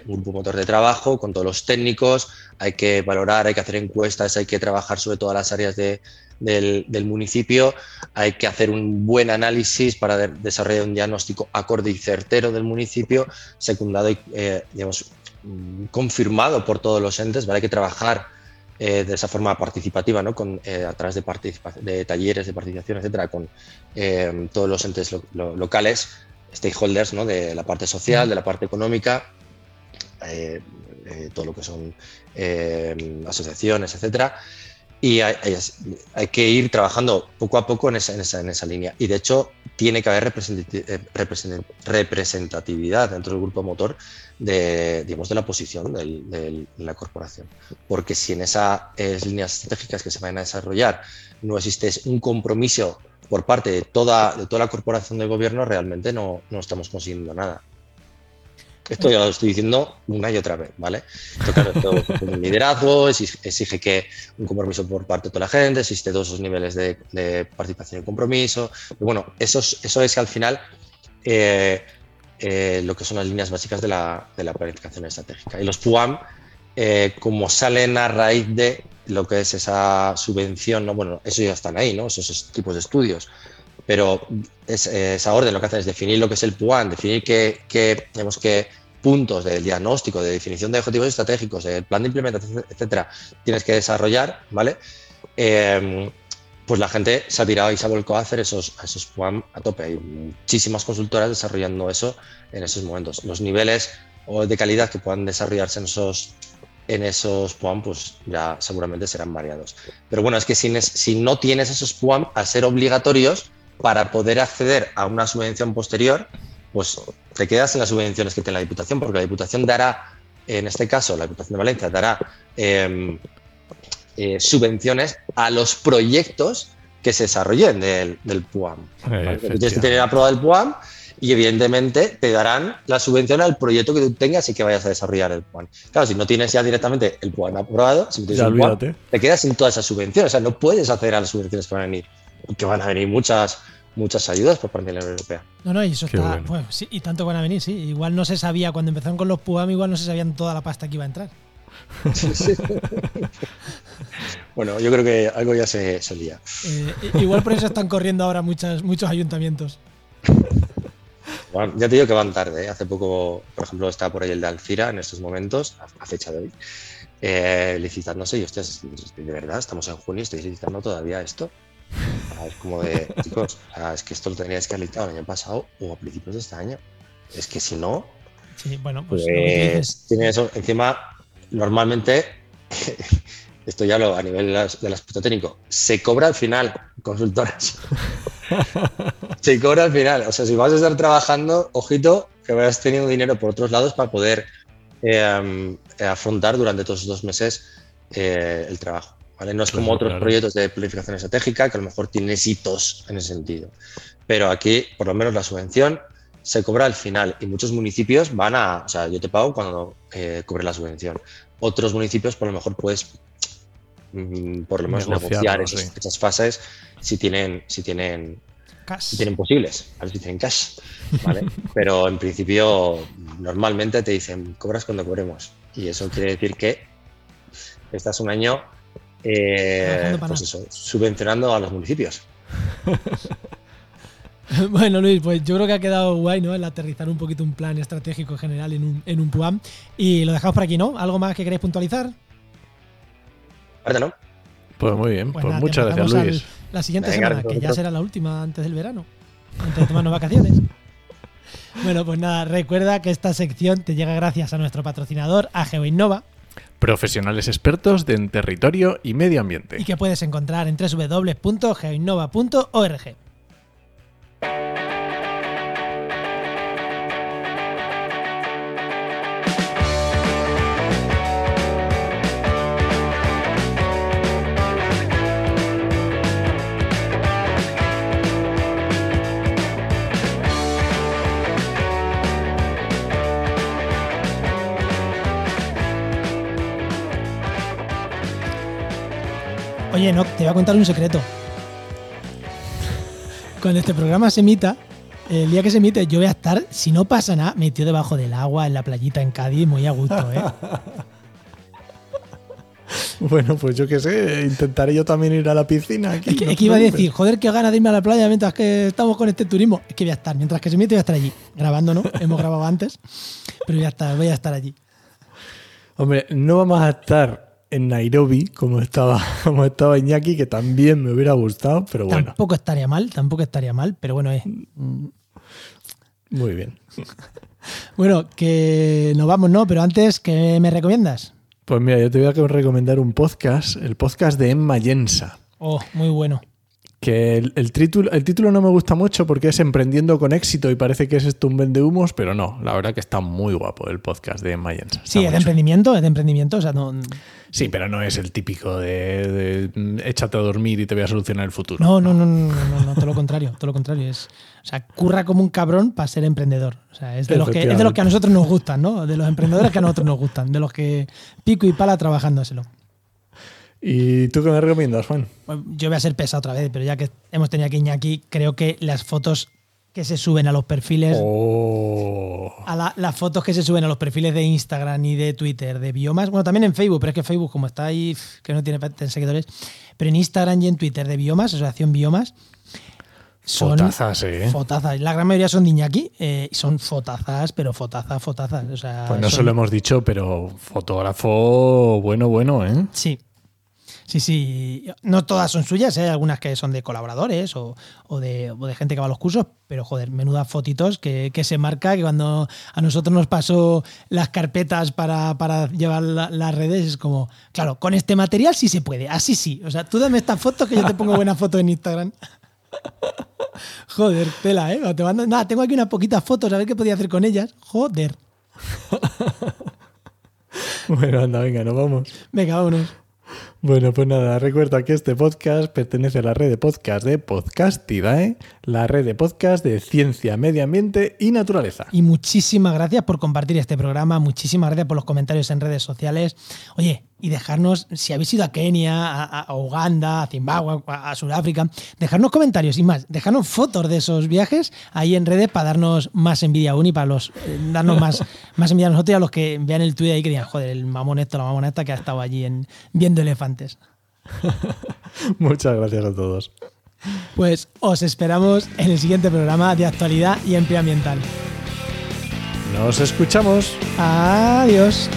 Speaker 5: grupo motor de trabajo con todos los técnicos, hay que valorar, hay que hacer encuestas, hay que trabajar sobre todas las áreas del, municipio, hay que hacer un buen análisis para desarrollar un diagnóstico acorde y certero del municipio, secundado y digamos, confirmado por todos los entes, ¿vale? hay que trabajar eh, de esa forma participativa, ¿no? con, eh, a través de, de, talleres de participación, etcétera, con eh, todos los entes locales, stakeholders ¿no? de la parte social, de la parte económica, todo lo que son asociaciones, etcétera. Y hay, que ir trabajando poco a poco en esa, en esa, línea. Y de hecho, tiene que haber representatividad dentro del grupo motor de, digamos, de la posición de la corporación. Porque si en esas líneas estratégicas que se van a desarrollar no existe un compromiso por parte de toda, de toda la corporación del gobierno, realmente no, no estamos consiguiendo nada. Esto ya lo estoy diciendo una y otra vez, ¿vale? Un liderazgo, exige, que un compromiso por parte de toda la gente, existe todos esos niveles de, participación y compromiso. Y bueno, eso es, eso es que al final eh, eh, lo que son las líneas básicas de la, de la planificación estratégica. Y los PUAM, eh, como salen a raíz de lo que es esa subvención, ¿no? bueno, eso ya están ahí, ¿no? esos, tipos de estudios, pero esa orden lo que hace es definir lo que es el PUAM, definir qué, qué, tenemos que puntos del diagnóstico, de definición de objetivos estratégicos, del plan de implementación, etcétera, tienes que desarrollar, ¿vale? Eh, pues la gente se ha tirado y se ha volcado a hacer esos, esos a tope. Hay muchísimas consultoras desarrollando eso en esos momentos. Los niveles de calidad que puedan desarrollarse en esos, en esos PUAM, pues ya seguramente serán variados. Pero bueno, es que si, no tienes esos PUAM, al ser obligatorios, para poder acceder a una subvención posterior, pues te quedas en las subvenciones que tiene la Diputación, porque la Diputación dará, en este caso, la Diputación de Valencia dará em, eh, subvenciones a los proyectos que se desarrollen del, del PUAM. Tienes que tener aprobado el PUAM y evidentemente te darán la subvención al proyecto que tú tengas y que vayas a desarrollar el PUAM. Claro, si no tienes ya directamente el PUAM aprobado, si tienes el PUAM, te quedas sin todas esas subvenciones. O sea, no puedes acceder a las subvenciones que van a venir. Que van a venir muchas, muchas ayudas por parte de la Unión Europea.
Speaker 3: No, no, y eso está. Bueno. sí, y tanto van a venir, sí. Igual no se sabía, cuando empezaron con los PUAM, igual no se sabían toda la pasta que iba a entrar. <laughs> <laughs> <laughs>
Speaker 5: bueno, yo creo que algo ya se solía.
Speaker 3: Eh, igual por eso están corriendo ahora muchas, muchos ayuntamientos. <laughs>
Speaker 5: ya te digo que van tarde. ¿eh? Hace poco, por ejemplo, está por ahí el de Alcira en estos momentos, a, fecha de hoy, eh, licitándose. Y hostias, de verdad, estamos en junio y estoy licitando todavía esto. Es como de, <laughs> chicos, es que esto lo tendríais que haber licitado el año pasado o a principios de este año. Es que si no,
Speaker 3: Sí, bueno, pues.
Speaker 5: pues tiene eso. Encima, normalmente, esto ya lo a nivel del aspecto técnico, se cobra al final, consultoras. <laughs> se cobra al final. O sea, si vas a estar trabajando, ojito, que vayas teniendo dinero por otros lados para poder eh, afrontar durante todos esos dos meses eh, el trabajo. ¿vale? No es como otros proyectos de planificación estratégica que a lo mejor tienes hitos en ese sentido. Pero aquí, por lo menos, la subvención se cobra al final y muchos municipios van a, o sea, yo te pago cuando eh, cobre la subvención. Otros municipios por lo mejor puedes mm, por lo menos negociar esas, fases si tienen, si tienen, si tienen posibles, si tienen cash, ¿vale? <laughs> Pero en principio normalmente te dicen cobras cuando cobremos y eso quiere decir que estás un año eh, pues eso, subvencionando a los municipios. <laughs>
Speaker 3: Bueno, Luis, pues yo creo que ha quedado guay, ¿no? El aterrizar un poquito un plan estratégico general en un, en un PUAM. Y lo dejamos por aquí, ¿no? ¿Algo más que queréis puntualizar?
Speaker 5: No.
Speaker 1: Pues muy bien, pues, pues muchas gracias, Luis.
Speaker 3: la siguiente semana, que ya será la última antes del verano, antes de tomarnos vacaciones. <laughs> bueno, pues nada, recuerda que esta sección te llega gracias a nuestro patrocinador, a GeoInnova.
Speaker 1: Profesionales expertos en territorio y medio ambiente.
Speaker 3: Y que puedes encontrar en www.geoinnova.org. Oye, no, te voy a contar un secreto. Cuando este programa se emita, El día que se emite, yo voy a estar, si no pasa nada, metido debajo del agua en la playita en Cádiz, muy a gusto, ¿eh? <laughs>
Speaker 1: Bueno, pues yo qué sé, intentaré yo también ir a la piscina. Aquí,
Speaker 3: es, que,
Speaker 1: no
Speaker 3: es que iba a decir, joder, qué ganas de irme a la playa mientras que estamos con este turismo. Es que voy a estar, mientras que se emite, voy a estar allí, grabando, ¿no? <laughs> Hemos grabado antes, pero voy a estar, voy a estar allí.
Speaker 1: Hombre, no vamos a estar en Nairobi como estaba, <laughs> como estaba Iñaki, que también me hubiera gustado, pero bueno,
Speaker 3: Tampoco estaría mal, tampoco estaría mal, pero bueno, eh.
Speaker 1: muy bien.
Speaker 3: Bueno, que nos vamos, ¿no? Pero antes, ¿qué me recomiendas?
Speaker 1: Pues mira, yo te voy a recomendar un podcast, el podcast de Emma Yensa.
Speaker 3: Oh, muy bueno.
Speaker 1: Que el, el título, el título no me gusta mucho porque es Emprendiendo con éxito y parece que es esto un vende humos, pero no, la verdad que está muy guapo el podcast de. Está
Speaker 3: Sí, es de emprendimiento, es de emprendimiento, o sea, no,
Speaker 1: Sí, pero no es el típico de, de, mm, échate a dormir y te voy a solucionar el futuro.
Speaker 3: no, no, no, no, no, no, no, todo lo contrario, todo lo contrario. Es, o sea, curra como un cabrón para ser emprendedor. O sea, es de, los que, es de los que a nosotros nos gustan, ¿no? De los emprendedores que a nosotros nos gustan, de los que pico y pala trabajándoselo.
Speaker 1: ¿Y tú qué me recomiendas, Juan?
Speaker 3: Bueno, Yo voy a ser pesa otra vez, pero ya que hemos tenido aquí Iñaki, creo que las fotos que se suben a los perfiles
Speaker 1: Oh.
Speaker 3: a la- las fotos que se suben a los perfiles de Instagram y de Twitter de biomas, bueno, también en Facebook, pero es que Facebook, como está ahí, que no tiene seguidores, pero en Instagram y en Twitter de biomas, Asociación Biomas, son
Speaker 1: Fotazas, ¿eh?
Speaker 3: fotazas. La gran mayoría son de Iñaki, eh, son fotazas, pero fotazas, fotazas. O sea,
Speaker 1: Pues no se
Speaker 3: son-
Speaker 1: lo hemos dicho, pero fotógrafo bueno, bueno, ¿eh?
Speaker 3: Sí. Sí, sí. No todas son suyas, ¿eh? hay algunas que son de colaboradores o, o de, o de gente que va a los cursos, pero joder, menudas fotitos que, que se marca, que cuando a nosotros nos pasó las carpetas para, para llevar la- las redes, es como, claro, con este material sí se puede, así sí. O sea, tú dame estas fotos que yo te pongo buenas fotos en Instagram. <laughs> Joder, tela, ¿eh? Te mando, nada, tengo aquí unas poquitas fotos, a ver qué podía hacer con ellas. Joder. <laughs>
Speaker 1: Bueno, anda, venga, nos vamos.
Speaker 3: Venga, vámonos.
Speaker 1: Bueno, pues nada, recuerda que este podcast pertenece a la red de podcast de Podcastidae, la red de podcast de ciencia, medio ambiente y naturaleza.
Speaker 3: Y muchísimas gracias por compartir este programa, muchísimas gracias por los comentarios en redes sociales. Oye, y dejarnos, si habéis ido a Kenia, a, a Uganda, a Zimbabue, a, a Sudáfrica, dejarnos comentarios y más, dejarnos fotos de esos viajes ahí en redes para darnos más envidia aún y para los eh, darnos más, <laughs> más envidia a nosotros y a los que vean el tuit ahí que digan, joder, el mamón esto, la mamona esta que ha estado allí en, viendo elefantes. <laughs>
Speaker 1: Muchas gracias a todos.
Speaker 3: Pues os esperamos en el siguiente programa de actualidad y empleo ambiental.
Speaker 1: Nos escuchamos.
Speaker 3: Adiós.